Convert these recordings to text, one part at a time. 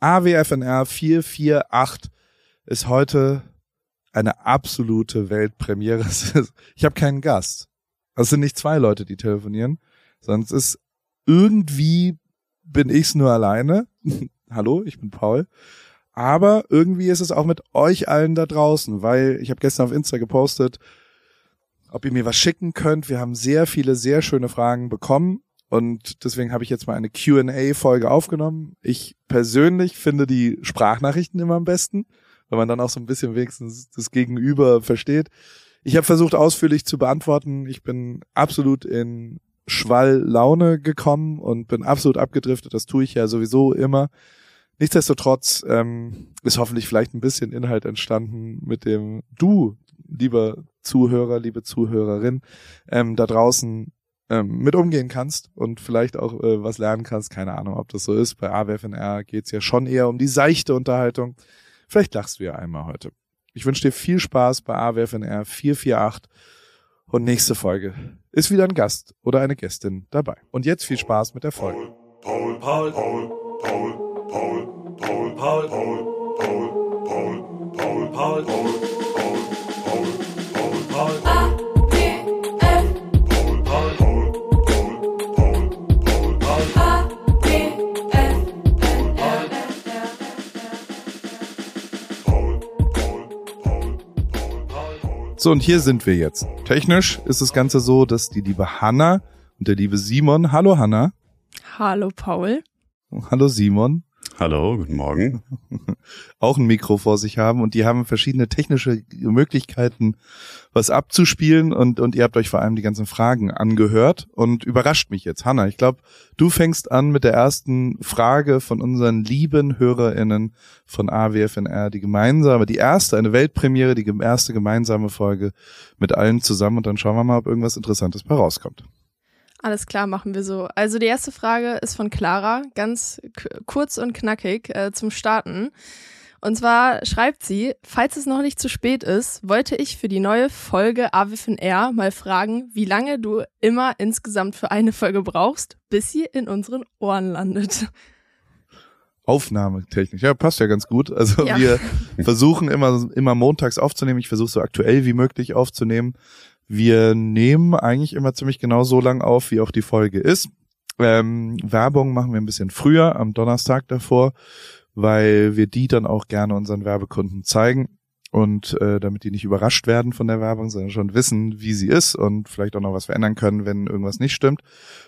AWFNR 448 ist heute eine absolute Weltpremiere. Ich habe keinen Gast. Es sind nicht zwei Leute, die telefonieren, es ist irgendwie bin ich's nur alleine. Hallo, ich bin Paul. Aber irgendwie ist es auch mit euch allen da draußen, weil ich habe gestern auf Insta gepostet, ob ihr mir was schicken könnt. Wir haben sehr viele, sehr schöne Fragen bekommen und deswegen habe ich jetzt mal eine QA-Folge aufgenommen. Ich persönlich finde die Sprachnachrichten immer am besten, weil man dann auch so ein bisschen wenigstens das Gegenüber versteht. Ich habe versucht ausführlich zu beantworten. Ich bin absolut in Schwall-Laune gekommen und bin absolut abgedriftet. Das tue ich ja sowieso immer. Nichtsdestotrotz ähm, ist hoffentlich vielleicht ein bisschen Inhalt entstanden, mit dem du, lieber Zuhörer, liebe Zuhörerin, ähm, da draußen ähm, mit umgehen kannst und vielleicht auch äh, was lernen kannst. Keine Ahnung, ob das so ist. Bei AWFNR geht's ja schon eher um die seichte Unterhaltung. Vielleicht lachst du ja einmal heute. Ich wünsche dir viel Spaß bei AWFNR 448 und nächste Folge ist wieder ein Gast oder eine Gästin dabei. Und jetzt viel Spaß mit der Folge. Paul, Paul, Paul, Paul, Paul, Paul, Paul, Paul, Paul, Paul, Paul, Paul, Paul, Paul, So, und hier sind wir jetzt. Technisch ist das Ganze so, dass die liebe Hanna und der liebe Simon, hallo Hanna. Hallo Paul. Hallo Simon. Hallo, guten Morgen. Auch ein Mikro vor sich haben und die haben verschiedene technische Möglichkeiten, was abzuspielen und, und ihr habt euch vor allem die ganzen Fragen angehört und überrascht mich jetzt. Hanna, ich glaube, du fängst an mit der ersten Frage von unseren lieben HörerInnen von AWFNR, die gemeinsame, die erste, eine Weltpremiere, die erste gemeinsame Folge mit allen zusammen und dann schauen wir mal, ob irgendwas Interessantes bei rauskommt. Alles klar, machen wir so. Also die erste Frage ist von Clara, ganz kurz und knackig äh, zum Starten. Und zwar schreibt sie, falls es noch nicht zu spät ist, wollte ich für die neue Folge AWFNR mal fragen, wie lange du immer insgesamt für eine Folge brauchst, bis sie in unseren Ohren landet. Aufnahmetechnisch. Ja, passt ja ganz gut. Also ja. wir versuchen immer, immer montags aufzunehmen. Ich versuche so aktuell wie möglich aufzunehmen. Wir nehmen eigentlich immer ziemlich genau so lang auf, wie auch die Folge ist. Ähm, Werbung machen wir ein bisschen früher, am Donnerstag davor, weil wir die dann auch gerne unseren Werbekunden zeigen und äh, damit die nicht überrascht werden von der Werbung, sondern schon wissen, wie sie ist und vielleicht auch noch was verändern können, wenn irgendwas nicht stimmt.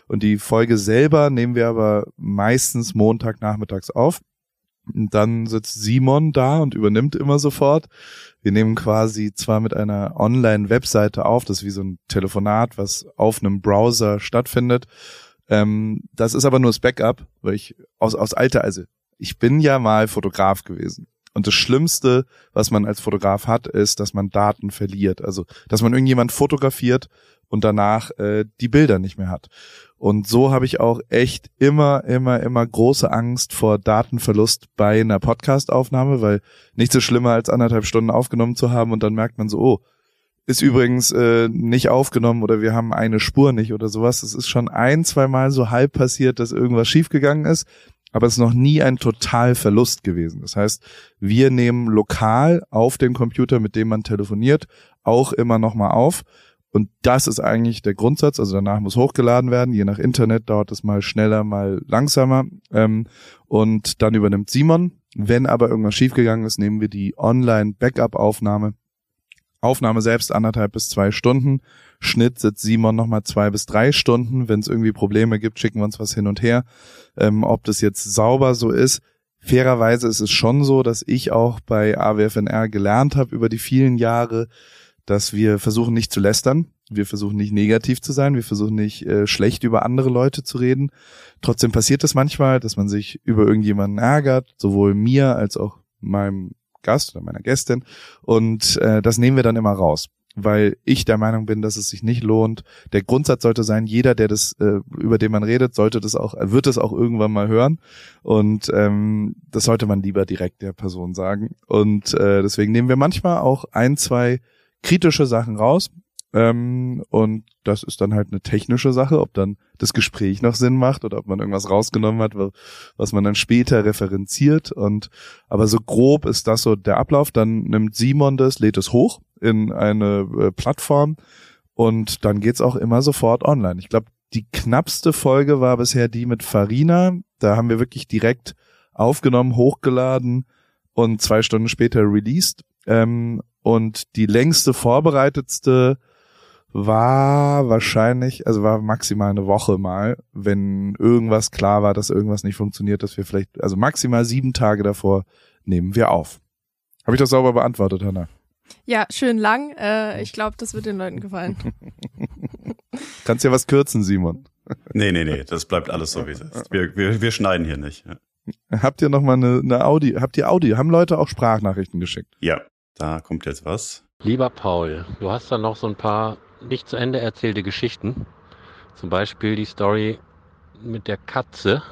Und die Folge selber nehmen wir aber meistens Montagnachmittags auf. Und dann sitzt Simon da und übernimmt immer sofort. Wir nehmen quasi zwar mit einer Online-Webseite auf, das ist wie so ein Telefonat, was auf einem Browser stattfindet. Ähm, das ist aber nur das Backup, weil ich aus, aus alter, also ich bin ja mal Fotograf gewesen. Und das Schlimmste, was man als Fotograf hat, ist, dass man Daten verliert. Also, dass man irgendjemand fotografiert und danach äh, die Bilder nicht mehr hat. Und so habe ich auch echt immer, immer, immer große Angst vor Datenverlust bei einer Podcastaufnahme, weil nichts so schlimmer als anderthalb Stunden aufgenommen zu haben und dann merkt man so, oh, ist übrigens äh, nicht aufgenommen oder wir haben eine Spur nicht oder sowas. Es ist schon ein, zwei Mal so halb passiert, dass irgendwas schiefgegangen ist, aber es ist noch nie ein Totalverlust gewesen. Das heißt, wir nehmen lokal auf dem Computer, mit dem man telefoniert, auch immer nochmal auf und das ist eigentlich der Grundsatz. Also danach muss hochgeladen werden. Je nach Internet dauert es mal schneller, mal langsamer. Ähm, und dann übernimmt Simon. Wenn aber irgendwas schiefgegangen ist, nehmen wir die Online-Backup-Aufnahme. Aufnahme selbst anderthalb bis zwei Stunden. Schnitt sitzt Simon nochmal zwei bis drei Stunden. Wenn es irgendwie Probleme gibt, schicken wir uns was hin und her. Ähm, ob das jetzt sauber so ist. Fairerweise ist es schon so, dass ich auch bei AWFNR gelernt habe über die vielen Jahre, dass wir versuchen nicht zu lästern, wir versuchen nicht negativ zu sein, wir versuchen nicht äh, schlecht über andere Leute zu reden. Trotzdem passiert es manchmal, dass man sich über irgendjemanden ärgert, sowohl mir als auch meinem Gast oder meiner Gästin. Und äh, das nehmen wir dann immer raus, weil ich der Meinung bin, dass es sich nicht lohnt. Der Grundsatz sollte sein, jeder, der das, äh, über den man redet, sollte das auch, wird es auch irgendwann mal hören. Und ähm, das sollte man lieber direkt der Person sagen. Und äh, deswegen nehmen wir manchmal auch ein, zwei kritische Sachen raus. Ähm, und das ist dann halt eine technische Sache, ob dann das Gespräch noch Sinn macht oder ob man irgendwas rausgenommen hat, was man dann später referenziert. Und aber so grob ist das so der Ablauf. Dann nimmt Simon das, lädt es hoch in eine äh, Plattform und dann geht's auch immer sofort online. Ich glaube, die knappste Folge war bisher die mit Farina. Da haben wir wirklich direkt aufgenommen, hochgeladen und zwei Stunden später released. Ähm, und die längste vorbereitetste war wahrscheinlich, also war maximal eine Woche mal, wenn irgendwas klar war, dass irgendwas nicht funktioniert, dass wir vielleicht, also maximal sieben Tage davor nehmen wir auf. Habe ich das sauber beantwortet, Hanna? Ja, schön lang. Äh, ich glaube, das wird den Leuten gefallen. Kannst ja was kürzen, Simon. Nee, nee, nee, das bleibt alles so, wie es ist. Wir, wir, wir schneiden hier nicht. Habt ihr noch mal eine, eine Audio, habt ihr Audio, haben Leute auch Sprachnachrichten geschickt? Ja, da kommt jetzt was. Lieber Paul, du hast da noch so ein paar nicht zu Ende erzählte Geschichten. Zum Beispiel die Story mit der Katze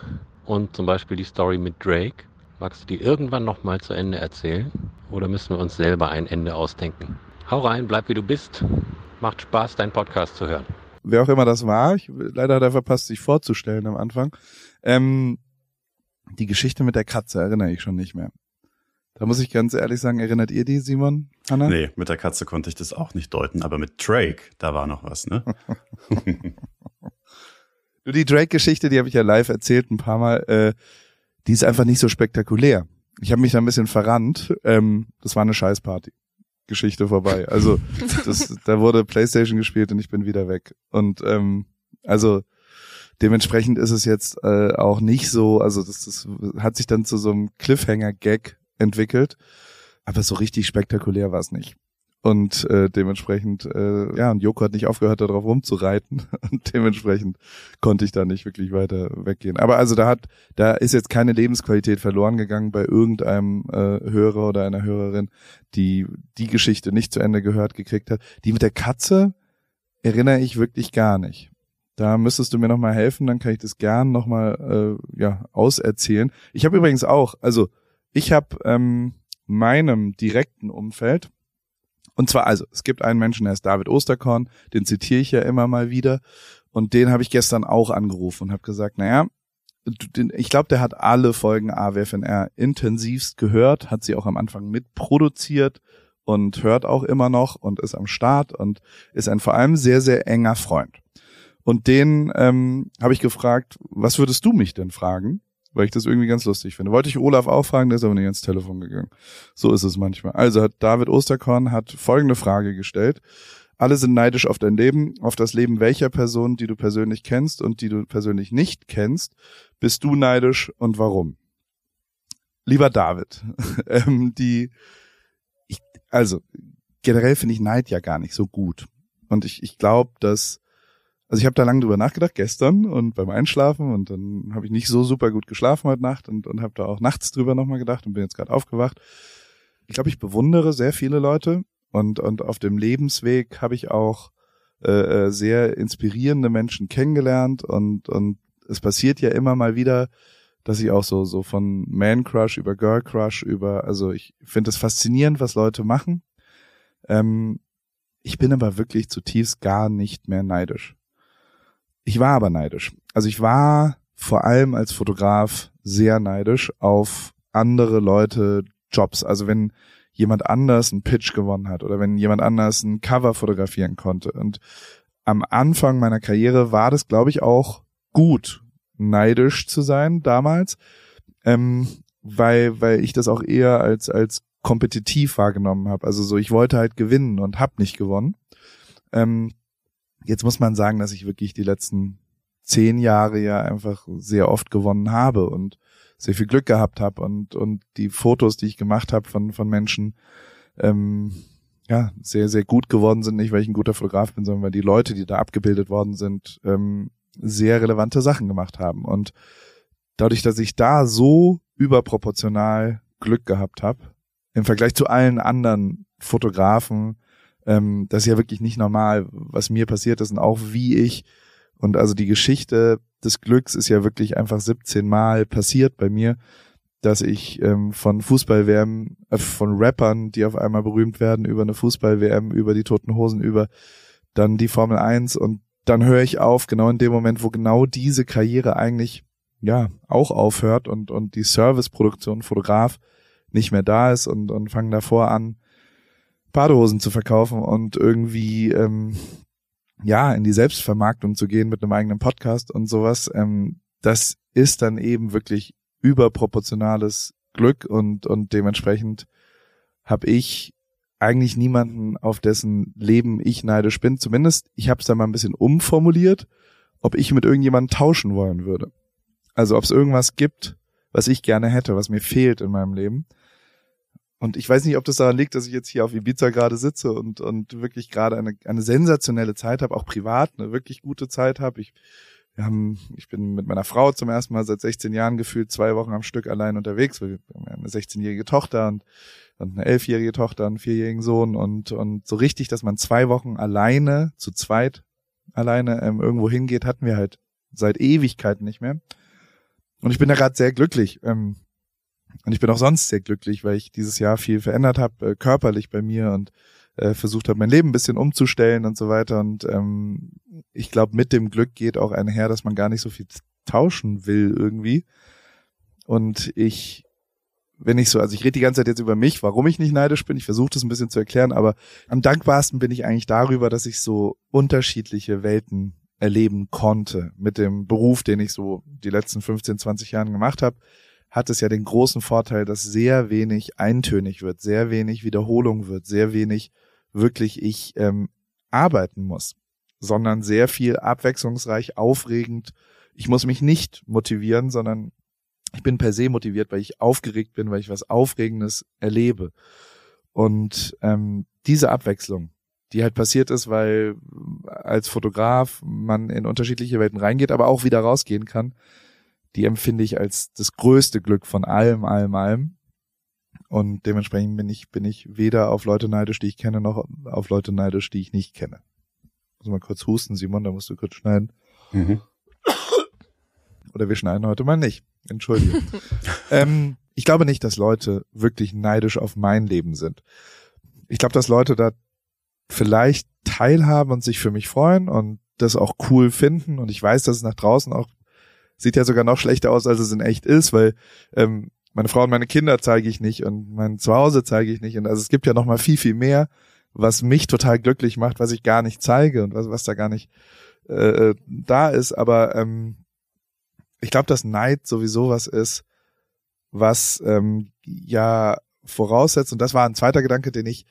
und zum Beispiel die Story mit Drake. Magst du die irgendwann nochmal zu Ende erzählen? Oder müssen wir uns selber ein Ende ausdenken? Hau rein, bleib wie du bist. Macht Spaß, deinen Podcast zu hören. Wer auch immer das war, ich, leider hat er verpasst, sich vorzustellen am Anfang. Ähm, die Geschichte mit der Katze erinnere ich schon nicht mehr. Da muss ich ganz ehrlich sagen, erinnert ihr die, Simon, Hanna? Nee, mit der Katze konnte ich das auch nicht deuten, aber mit Drake, da war noch was, ne? du, die Drake-Geschichte, die habe ich ja live erzählt ein paar Mal, äh, die ist einfach nicht so spektakulär. Ich habe mich da ein bisschen verrannt. Ähm, das war eine Scheißparty. Geschichte vorbei. Also das, da wurde Playstation gespielt und ich bin wieder weg. Und ähm, also dementsprechend ist es jetzt äh, auch nicht so, also das, das hat sich dann zu so einem Cliffhanger-Gag entwickelt. Aber so richtig spektakulär war es nicht. Und äh, dementsprechend, äh, ja, und Joko hat nicht aufgehört, darauf rumzureiten. Und dementsprechend konnte ich da nicht wirklich weiter weggehen. Aber also da hat, da ist jetzt keine Lebensqualität verloren gegangen bei irgendeinem äh, Hörer oder einer Hörerin, die die Geschichte nicht zu Ende gehört gekriegt hat. Die mit der Katze erinnere ich wirklich gar nicht. Da müsstest du mir nochmal helfen, dann kann ich das gern nochmal äh, ja, auserzählen. Ich habe übrigens auch, also ich habe ähm, meinem direkten Umfeld, und zwar also, es gibt einen Menschen, der ist David Osterkorn, den zitiere ich ja immer mal wieder, und den habe ich gestern auch angerufen und habe gesagt, naja, ich glaube, der hat alle Folgen AWFNR intensivst gehört, hat sie auch am Anfang mitproduziert und hört auch immer noch und ist am Start und ist ein vor allem sehr, sehr enger Freund. Und den ähm, habe ich gefragt, was würdest du mich denn fragen? Weil ich das irgendwie ganz lustig finde. Wollte ich Olaf auch fragen, der ist aber nicht ins Telefon gegangen. So ist es manchmal. Also hat David Osterkorn hat folgende Frage gestellt. Alle sind neidisch auf dein Leben, auf das Leben welcher Person, die du persönlich kennst und die du persönlich nicht kennst. Bist du neidisch und warum? Lieber David, ähm, die, ich, also generell finde ich Neid ja gar nicht so gut. Und ich, ich glaube, dass also ich habe da lange drüber nachgedacht, gestern und beim Einschlafen und dann habe ich nicht so super gut geschlafen heute Nacht und, und habe da auch nachts drüber nochmal gedacht und bin jetzt gerade aufgewacht. Ich glaube, ich bewundere sehr viele Leute und, und auf dem Lebensweg habe ich auch äh, äh, sehr inspirierende Menschen kennengelernt und, und es passiert ja immer mal wieder, dass ich auch so, so von Man Crush über Girl Crush über, also ich finde es faszinierend, was Leute machen. Ähm, ich bin aber wirklich zutiefst gar nicht mehr neidisch. Ich war aber neidisch. Also ich war vor allem als Fotograf sehr neidisch auf andere Leute Jobs. Also wenn jemand anders einen Pitch gewonnen hat oder wenn jemand anders ein Cover fotografieren konnte. Und am Anfang meiner Karriere war das, glaube ich, auch gut, neidisch zu sein damals, ähm, weil, weil ich das auch eher als, als kompetitiv wahrgenommen habe. Also so, ich wollte halt gewinnen und hab nicht gewonnen. Ähm, Jetzt muss man sagen, dass ich wirklich die letzten zehn Jahre ja einfach sehr oft gewonnen habe und sehr viel Glück gehabt habe und und die Fotos, die ich gemacht habe von von Menschen, ähm, ja sehr sehr gut geworden sind, nicht weil ich ein guter Fotograf bin, sondern weil die Leute, die da abgebildet worden sind, ähm, sehr relevante Sachen gemacht haben. Und dadurch, dass ich da so überproportional Glück gehabt habe im Vergleich zu allen anderen Fotografen, ähm, das ist ja wirklich nicht normal, was mir passiert ist und auch wie ich. Und also die Geschichte des Glücks ist ja wirklich einfach 17 Mal passiert bei mir, dass ich ähm, von Fußball-WM, äh, von Rappern, die auf einmal berühmt werden, über eine Fußball-WM, über die Toten Hosen, über dann die Formel 1 und dann höre ich auf, genau in dem Moment, wo genau diese Karriere eigentlich ja auch aufhört und und die Serviceproduktion Fotograf nicht mehr da ist und und fange davor an Badehosen zu verkaufen und irgendwie ähm, ja in die Selbstvermarktung zu gehen mit einem eigenen Podcast und sowas. Ähm, das ist dann eben wirklich überproportionales Glück und und dementsprechend habe ich eigentlich niemanden, auf dessen Leben ich neidisch bin. Zumindest, ich habe es da mal ein bisschen umformuliert, ob ich mit irgendjemandem tauschen wollen würde. Also ob es irgendwas gibt, was ich gerne hätte, was mir fehlt in meinem Leben. Und ich weiß nicht, ob das daran liegt, dass ich jetzt hier auf Ibiza gerade sitze und, und wirklich gerade eine, eine sensationelle Zeit habe, auch privat eine wirklich gute Zeit habe. Ich, wir haben, ich bin mit meiner Frau zum ersten Mal seit 16 Jahren gefühlt zwei Wochen am Stück allein unterwegs. Wir haben eine 16-jährige Tochter und und eine elfjährige Tochter, einen vierjährigen Sohn und, und so richtig, dass man zwei Wochen alleine, zu zweit alleine ähm, irgendwo hingeht, hatten wir halt seit Ewigkeiten nicht mehr. Und ich bin da gerade sehr glücklich. Ähm, und ich bin auch sonst sehr glücklich, weil ich dieses Jahr viel verändert habe, äh, körperlich bei mir und äh, versucht habe, mein Leben ein bisschen umzustellen und so weiter. Und ähm, ich glaube, mit dem Glück geht auch einher, dass man gar nicht so viel tauschen will irgendwie. Und ich wenn ich so, also ich rede die ganze Zeit jetzt über mich, warum ich nicht neidisch bin. Ich versuche das ein bisschen zu erklären, aber am dankbarsten bin ich eigentlich darüber, dass ich so unterschiedliche Welten erleben konnte. Mit dem Beruf, den ich so die letzten 15, 20 Jahren gemacht habe, hat es ja den großen Vorteil, dass sehr wenig eintönig wird, sehr wenig Wiederholung wird, sehr wenig wirklich ich ähm, arbeiten muss, sondern sehr viel abwechslungsreich, aufregend. Ich muss mich nicht motivieren, sondern ich bin per se motiviert, weil ich aufgeregt bin, weil ich was Aufregendes erlebe. Und ähm, diese Abwechslung, die halt passiert ist, weil als Fotograf man in unterschiedliche Welten reingeht, aber auch wieder rausgehen kann, die empfinde ich als das größte Glück von allem, allem, allem. Und dementsprechend bin ich, bin ich weder auf Leute neidisch, die ich kenne, noch auf Leute neidisch, die ich nicht kenne. Muss mal kurz husten, Simon, da musst du kurz schneiden. Mhm. Oder wir schneiden heute mal nicht. Entschuldigung. ähm, ich glaube nicht, dass Leute wirklich neidisch auf mein Leben sind. Ich glaube, dass Leute da vielleicht teilhaben und sich für mich freuen und das auch cool finden. Und ich weiß, dass es nach draußen auch sieht ja sogar noch schlechter aus, als es in echt ist, weil ähm, meine Frau und meine Kinder zeige ich nicht und mein Zuhause zeige ich nicht. Und also es gibt ja noch mal viel, viel mehr, was mich total glücklich macht, was ich gar nicht zeige und was, was da gar nicht äh, da ist. Aber ähm, ich glaube, dass Neid sowieso was ist, was ähm, ja voraussetzt, und das war ein zweiter Gedanke, den ich,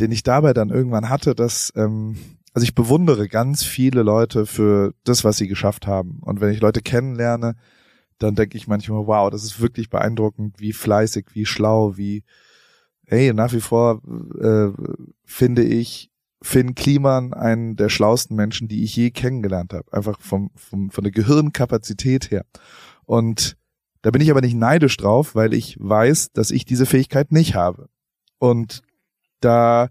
den ich dabei dann irgendwann hatte, dass, ähm, also ich bewundere ganz viele Leute für das, was sie geschafft haben. Und wenn ich Leute kennenlerne, dann denke ich manchmal, wow, das ist wirklich beeindruckend, wie fleißig, wie schlau, wie, hey, nach wie vor äh, finde ich Finn Kliman einen der schlauesten Menschen, die ich je kennengelernt habe. Einfach vom, vom, von der Gehirnkapazität her. Und da bin ich aber nicht neidisch drauf, weil ich weiß, dass ich diese Fähigkeit nicht habe. Und da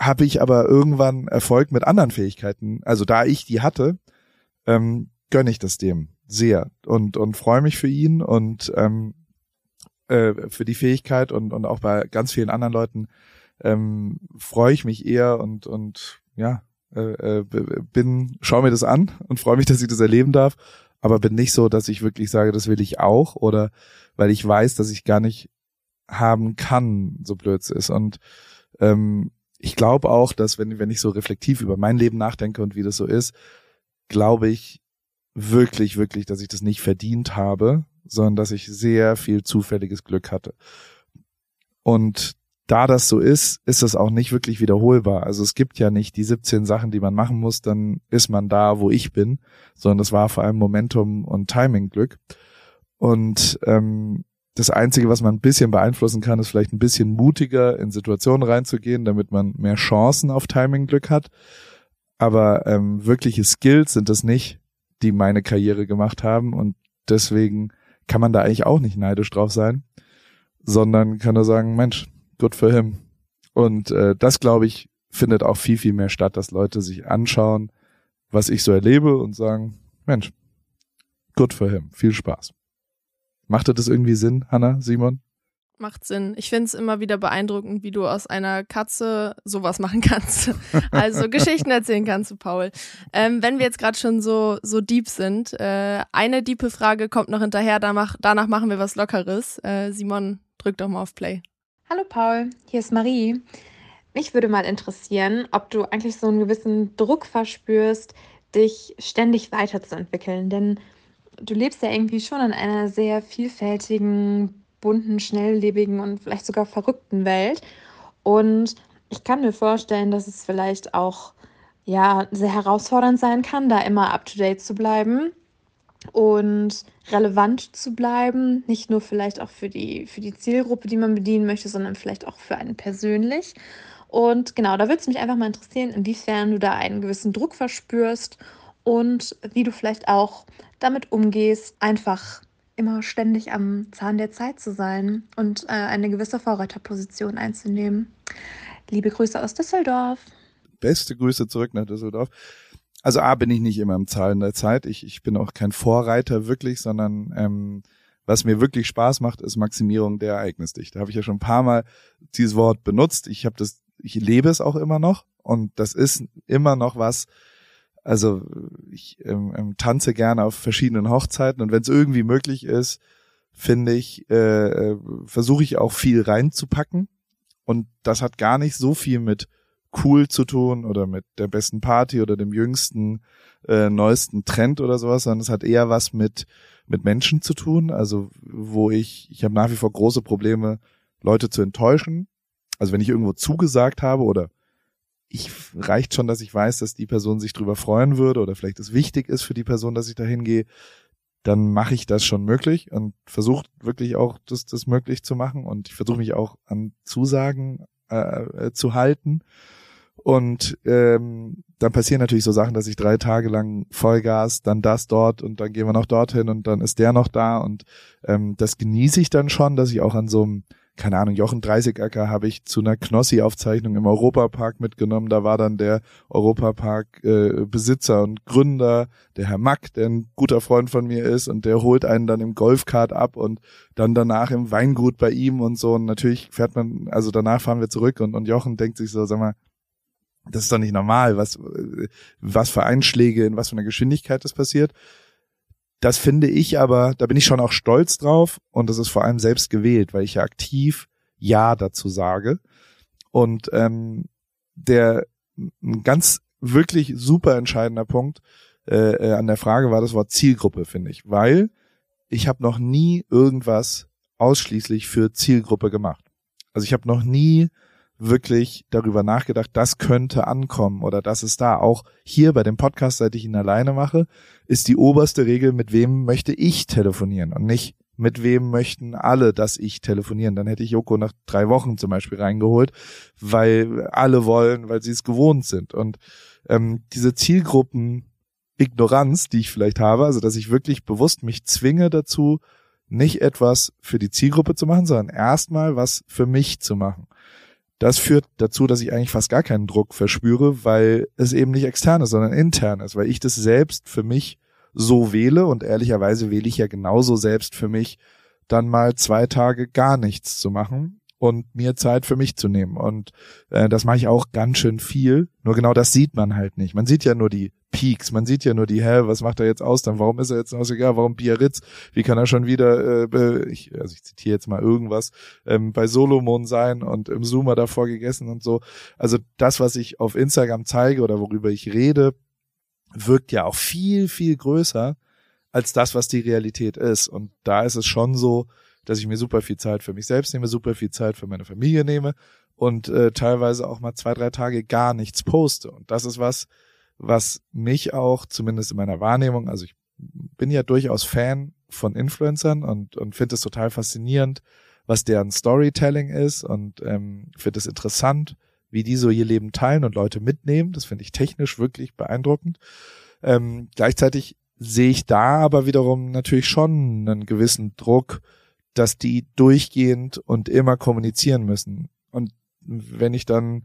habe ich aber irgendwann Erfolg mit anderen Fähigkeiten. Also da ich die hatte, ähm, gönne ich das dem sehr und und freue mich für ihn und ähm, äh, für die Fähigkeit und und auch bei ganz vielen anderen Leuten ähm, freue ich mich eher und und ja äh, äh, bin schau mir das an und freue mich, dass ich das erleben darf, aber bin nicht so, dass ich wirklich sage, das will ich auch oder weil ich weiß, dass ich gar nicht haben kann, so blöd es ist und ähm, ich glaube auch, dass wenn wenn ich so reflektiv über mein Leben nachdenke und wie das so ist, glaube ich wirklich wirklich, dass ich das nicht verdient habe, sondern dass ich sehr viel zufälliges Glück hatte. Und da das so ist, ist das auch nicht wirklich wiederholbar. Also es gibt ja nicht die 17 Sachen, die man machen muss, dann ist man da, wo ich bin, sondern das war vor allem Momentum und Timing-Glück. Und ähm, das Einzige, was man ein bisschen beeinflussen kann, ist vielleicht ein bisschen mutiger in Situationen reinzugehen, damit man mehr Chancen auf Timing-Glück hat. Aber ähm, wirkliche Skills sind es nicht, die meine Karriere gemacht haben. Und deswegen kann man da eigentlich auch nicht neidisch drauf sein, sondern kann nur sagen, Mensch, good for him. Und äh, das, glaube ich, findet auch viel, viel mehr statt, dass Leute sich anschauen, was ich so erlebe und sagen, Mensch, good for him, viel Spaß. Machte das irgendwie Sinn, Hanna, Simon? Macht Sinn. Ich finde es immer wieder beeindruckend, wie du aus einer Katze sowas machen kannst. Also Geschichten erzählen kannst du, Paul. Ähm, wenn wir jetzt gerade schon so, so deep sind, äh, eine diepe Frage kommt noch hinterher, danach, danach machen wir was Lockeres. Äh, Simon, drück doch mal auf Play. Hallo Paul, hier ist Marie. Mich würde mal interessieren, ob du eigentlich so einen gewissen Druck verspürst, dich ständig weiterzuentwickeln. Denn du lebst ja irgendwie schon in einer sehr vielfältigen, bunten, schnelllebigen und vielleicht sogar verrückten Welt. Und ich kann mir vorstellen, dass es vielleicht auch ja sehr herausfordernd sein kann, da immer up to date zu bleiben und relevant zu bleiben, nicht nur vielleicht auch für die für die Zielgruppe, die man bedienen möchte, sondern vielleicht auch für einen persönlich. Und genau, da würde es mich einfach mal interessieren, inwiefern du da einen gewissen Druck verspürst und wie du vielleicht auch damit umgehst, einfach immer ständig am Zahn der Zeit zu sein und äh, eine gewisse Vorreiterposition einzunehmen. Liebe Grüße aus Düsseldorf. Beste Grüße zurück nach Düsseldorf. Also A bin ich nicht immer am Zahlen der Zeit. Ich, ich bin auch kein Vorreiter wirklich, sondern ähm, was mir wirklich Spaß macht, ist Maximierung der Ereignisdichte. Da habe ich ja schon ein paar Mal dieses Wort benutzt. Ich habe das, ich lebe es auch immer noch und das ist immer noch was, also ich ähm, ähm, tanze gerne auf verschiedenen Hochzeiten und wenn es irgendwie möglich ist, finde ich, äh, äh, versuche ich auch viel reinzupacken. Und das hat gar nicht so viel mit cool zu tun oder mit der besten Party oder dem jüngsten, äh, neuesten Trend oder sowas, sondern es hat eher was mit, mit Menschen zu tun. Also wo ich, ich habe nach wie vor große Probleme, Leute zu enttäuschen. Also wenn ich irgendwo zugesagt habe oder ich reicht schon, dass ich weiß, dass die Person sich drüber freuen würde oder vielleicht es wichtig ist für die Person, dass ich da hingehe, dann mache ich das schon möglich und versuche wirklich auch das, das möglich zu machen und ich versuche mich auch an Zusagen äh, äh, zu halten. Und ähm, dann passieren natürlich so Sachen, dass ich drei Tage lang Vollgas, dann das dort und dann gehen wir noch dorthin und dann ist der noch da und ähm, das genieße ich dann schon, dass ich auch an so einem keine Ahnung, Jochen Dreißigacker habe ich zu einer Knossi-Aufzeichnung im Europapark mitgenommen. Da war dann der Europapark-Besitzer äh, und Gründer, der Herr Mack, der ein guter Freund von mir ist und der holt einen dann im Golfkart ab und dann danach im Weingut bei ihm und so. Und natürlich fährt man, also danach fahren wir zurück und, und Jochen denkt sich so, sag mal, das ist doch nicht normal, was, was für Einschläge, in was für einer Geschwindigkeit das passiert. Das finde ich aber, da bin ich schon auch stolz drauf und das ist vor allem selbst gewählt, weil ich ja aktiv Ja dazu sage. Und ähm, der ein ganz wirklich super entscheidender Punkt äh, äh, an der Frage war das Wort Zielgruppe, finde ich, weil ich habe noch nie irgendwas ausschließlich für Zielgruppe gemacht. Also ich habe noch nie wirklich darüber nachgedacht, das könnte ankommen oder das ist da. Auch hier bei dem Podcast, seit ich ihn alleine mache, ist die oberste Regel, mit wem möchte ich telefonieren und nicht mit wem möchten alle, dass ich telefonieren. Dann hätte ich Joko nach drei Wochen zum Beispiel reingeholt, weil alle wollen, weil sie es gewohnt sind. Und ähm, diese Zielgruppen Ignoranz, die ich vielleicht habe, also dass ich wirklich bewusst mich zwinge dazu, nicht etwas für die Zielgruppe zu machen, sondern erstmal was für mich zu machen. Das führt dazu, dass ich eigentlich fast gar keinen Druck verspüre, weil es eben nicht extern ist, sondern intern ist, weil ich das selbst für mich so wähle und ehrlicherweise wähle ich ja genauso selbst für mich, dann mal zwei Tage gar nichts zu machen und mir Zeit für mich zu nehmen. Und äh, das mache ich auch ganz schön viel. Nur genau das sieht man halt nicht. Man sieht ja nur die Peaks, man sieht ja nur die, hä, was macht er jetzt aus dann? Warum ist er jetzt aus? Egal, warum Biarritz? Wie kann er schon wieder, äh, ich, also ich zitiere jetzt mal irgendwas, ähm, bei Solomon sein und im Zoomer davor gegessen und so. Also das, was ich auf Instagram zeige oder worüber ich rede, wirkt ja auch viel, viel größer als das, was die Realität ist. Und da ist es schon so, dass ich mir super viel Zeit für mich selbst nehme, super viel Zeit für meine Familie nehme und äh, teilweise auch mal zwei, drei Tage gar nichts poste. Und das ist was, was mich auch, zumindest in meiner Wahrnehmung, also ich bin ja durchaus Fan von Influencern und, und finde es total faszinierend, was deren Storytelling ist und ähm, finde es interessant, wie die so ihr Leben teilen und Leute mitnehmen. Das finde ich technisch wirklich beeindruckend. Ähm, gleichzeitig sehe ich da aber wiederum natürlich schon einen gewissen Druck, dass die durchgehend und immer kommunizieren müssen. Und wenn ich dann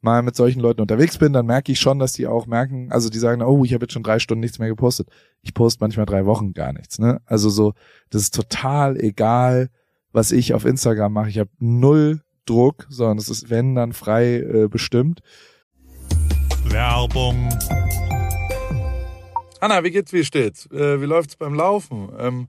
mal mit solchen Leuten unterwegs bin, dann merke ich schon, dass die auch merken, also die sagen, oh, ich habe jetzt schon drei Stunden nichts mehr gepostet. Ich poste manchmal drei Wochen gar nichts. Ne? Also so, das ist total egal, was ich auf Instagram mache. Ich habe null Druck, sondern es ist, wenn, dann frei äh, bestimmt. Werbung. Anna, wie geht's, wie steht's? Äh, wie läuft's beim Laufen? Ähm,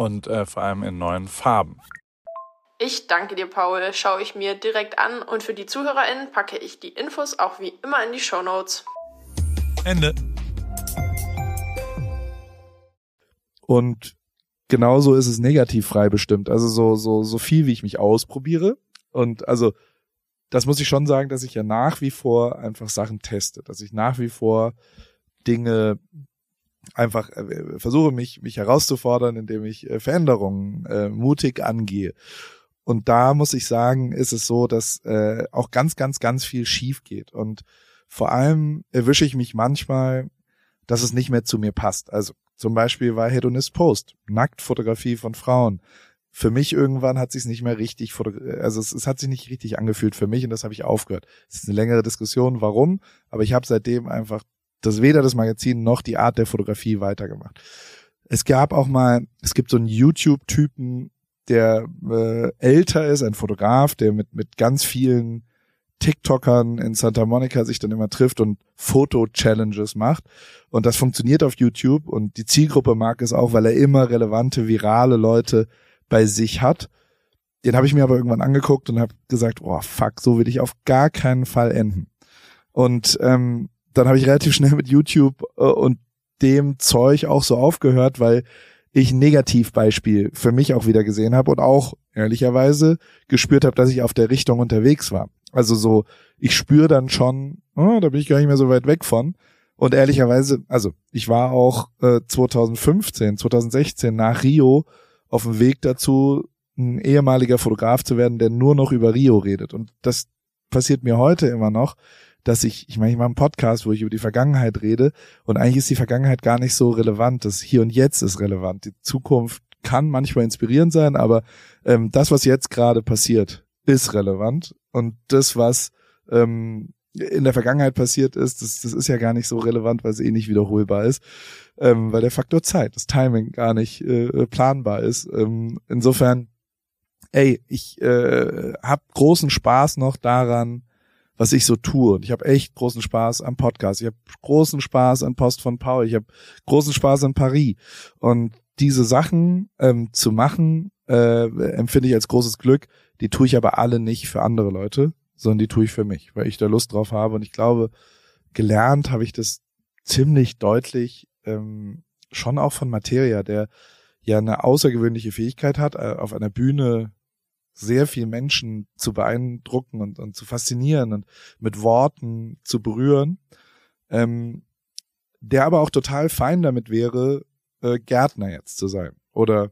und äh, vor allem in neuen Farben. Ich danke dir, Paul. Schaue ich mir direkt an und für die ZuhörerInnen packe ich die Infos auch wie immer in die Show Notes. Ende. Und genauso ist es negativ frei bestimmt. Also so, so, so viel, wie ich mich ausprobiere. Und also, das muss ich schon sagen, dass ich ja nach wie vor einfach Sachen teste, dass ich nach wie vor Dinge einfach äh, versuche mich mich herauszufordern, indem ich äh, Veränderungen äh, mutig angehe. Und da muss ich sagen, ist es so, dass äh, auch ganz, ganz, ganz viel schief geht. Und vor allem erwische ich mich manchmal, dass es nicht mehr zu mir passt. Also zum Beispiel war Hedonist Post, Nacktfotografie von Frauen. Für mich irgendwann hat sich nicht mehr richtig, also es, es, hat sich nicht richtig angefühlt für mich und das habe ich aufgehört. Es ist eine längere Diskussion, warum, aber ich habe seitdem einfach das weder das Magazin noch die Art der Fotografie weitergemacht. Es gab auch mal, es gibt so einen YouTube-Typen, der äh, älter ist, ein Fotograf, der mit, mit ganz vielen TikTokern in Santa Monica sich dann immer trifft und Foto-Challenges macht. Und das funktioniert auf YouTube und die Zielgruppe mag es auch, weil er immer relevante, virale Leute bei sich hat. Den habe ich mir aber irgendwann angeguckt und habe gesagt, oh fuck, so will ich auf gar keinen Fall enden. Und ähm, dann habe ich relativ schnell mit YouTube äh, und dem Zeug auch so aufgehört, weil ich ein Negativbeispiel für mich auch wieder gesehen habe und auch ehrlicherweise gespürt habe, dass ich auf der Richtung unterwegs war. Also so, ich spüre dann schon, oh, da bin ich gar nicht mehr so weit weg von. Und ehrlicherweise, also ich war auch äh, 2015, 2016 nach Rio auf dem Weg dazu, ein ehemaliger Fotograf zu werden, der nur noch über Rio redet. Und das passiert mir heute immer noch, dass ich, ich meine, ich mache einen Podcast, wo ich über die Vergangenheit rede und eigentlich ist die Vergangenheit gar nicht so relevant. Das Hier und Jetzt ist relevant. Die Zukunft kann manchmal inspirierend sein, aber ähm, das, was jetzt gerade passiert, ist relevant und das, was ähm, in der Vergangenheit passiert ist, das, das ist ja gar nicht so relevant, weil es eh nicht wiederholbar ist, ähm, weil der Faktor Zeit, das Timing gar nicht äh, planbar ist. Ähm, insofern, ey, ich äh, habe großen Spaß noch daran, was ich so tue. Und ich habe echt großen Spaß am Podcast. Ich habe großen Spaß an Post von Paul. Ich habe großen Spaß an Paris. Und diese Sachen ähm, zu machen, äh, empfinde ich als großes Glück. Die tue ich aber alle nicht für andere Leute, sondern die tue ich für mich, weil ich da Lust drauf habe. Und ich glaube, gelernt habe ich das ziemlich deutlich ähm, schon auch von Materia, der ja eine außergewöhnliche Fähigkeit hat, äh, auf einer Bühne sehr viel Menschen zu beeindrucken und, und zu faszinieren und mit Worten zu berühren, ähm, der aber auch total fein damit wäre, äh, Gärtner jetzt zu sein oder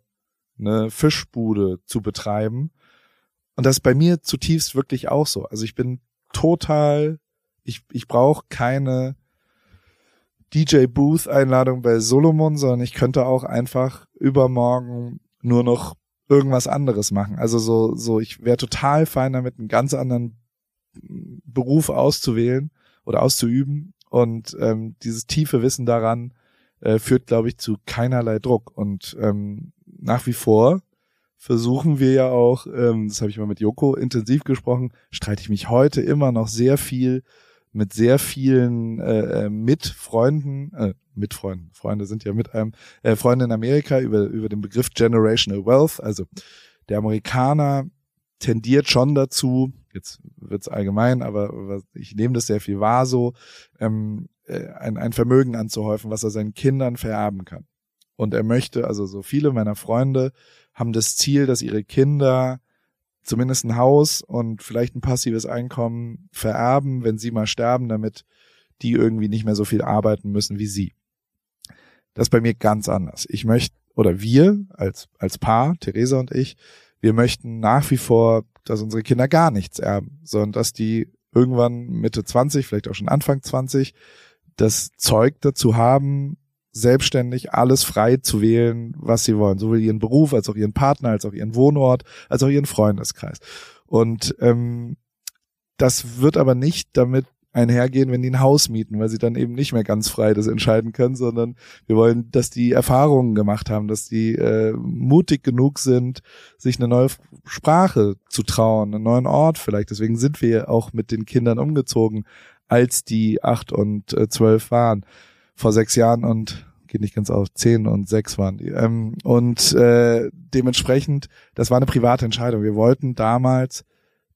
eine Fischbude zu betreiben. Und das ist bei mir zutiefst wirklich auch so. Also ich bin total, ich, ich brauche keine DJ Booth Einladung bei Solomon, sondern ich könnte auch einfach übermorgen nur noch irgendwas anderes machen. Also so, so, ich wäre total fein damit, einen ganz anderen Beruf auszuwählen oder auszuüben. Und ähm, dieses tiefe Wissen daran äh, führt, glaube ich, zu keinerlei Druck. Und ähm, nach wie vor versuchen wir ja auch, ähm, das habe ich mal mit Joko intensiv gesprochen, streite ich mich heute immer noch sehr viel mit sehr vielen äh, äh Mitfreunden, äh, Mitfreunden, Freunde sind ja mit einem, äh, Freunde in Amerika über, über den Begriff Generational Wealth. Also der Amerikaner tendiert schon dazu, jetzt wird's allgemein, aber, aber ich nehme das sehr viel wahr so, ähm, äh, ein, ein Vermögen anzuhäufen, was er seinen Kindern vererben kann. Und er möchte, also so viele meiner Freunde haben das Ziel, dass ihre Kinder zumindest ein Haus und vielleicht ein passives Einkommen vererben, wenn sie mal sterben, damit die irgendwie nicht mehr so viel arbeiten müssen wie sie. Das ist bei mir ganz anders. Ich möchte, oder wir als, als Paar, Theresa und ich, wir möchten nach wie vor, dass unsere Kinder gar nichts erben, sondern dass die irgendwann Mitte 20, vielleicht auch schon Anfang 20, das Zeug dazu haben, selbstständig alles frei zu wählen, was sie wollen. Sowohl ihren Beruf, als auch ihren Partner, als auch ihren Wohnort, als auch ihren Freundeskreis. Und ähm, das wird aber nicht damit einhergehen, wenn die ein Haus mieten, weil sie dann eben nicht mehr ganz frei das entscheiden können, sondern wir wollen, dass die Erfahrungen gemacht haben, dass die äh, mutig genug sind, sich eine neue Sprache zu trauen, einen neuen Ort vielleicht. Deswegen sind wir auch mit den Kindern umgezogen, als die acht und äh, zwölf waren vor sechs Jahren und geht nicht ganz auf, zehn und sechs waren die. Ähm, und äh, dementsprechend, das war eine private Entscheidung. Wir wollten damals,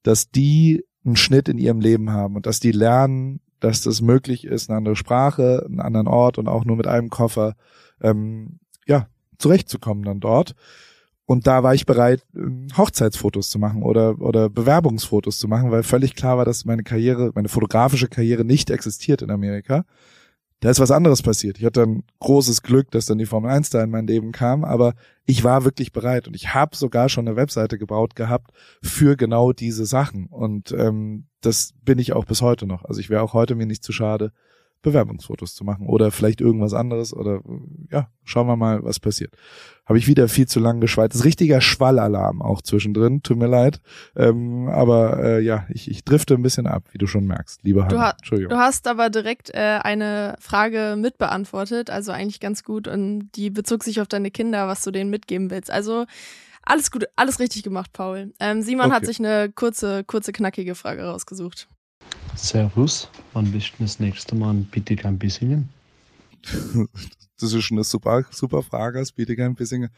dass die einen Schnitt in ihrem Leben haben und dass die lernen, dass das möglich ist, eine andere Sprache, einen anderen Ort und auch nur mit einem Koffer ähm, ja zurechtzukommen dann dort. Und da war ich bereit, ähm, Hochzeitsfotos zu machen oder, oder Bewerbungsfotos zu machen, weil völlig klar war, dass meine Karriere, meine fotografische Karriere nicht existiert in Amerika da ist was anderes passiert. Ich hatte dann großes Glück, dass dann die Formel 1 da in mein Leben kam, aber ich war wirklich bereit und ich habe sogar schon eine Webseite gebaut gehabt für genau diese Sachen und ähm, das bin ich auch bis heute noch. Also ich wäre auch heute mir nicht zu schade, Bewerbungsfotos zu machen oder vielleicht irgendwas anderes oder ja, schauen wir mal, was passiert. Habe ich wieder viel zu lang geschweizt. Das ist richtiger Schwallalarm auch zwischendrin, tut mir leid. Ähm, aber äh, ja, ich, ich drifte ein bisschen ab, wie du schon merkst, lieber Hanna. Ha Entschuldigung. Du hast aber direkt äh, eine Frage mitbeantwortet, also eigentlich ganz gut und die bezog sich auf deine Kinder, was du denen mitgeben willst. Also alles gut, alles richtig gemacht, Paul. Ähm, Simon okay. hat sich eine kurze, kurze, knackige Frage rausgesucht. Servus, wann bist du das nächste Mal in Bietigheim Bissingen? das ist schon eine super, super Frage aus Bietigheim Bissingen.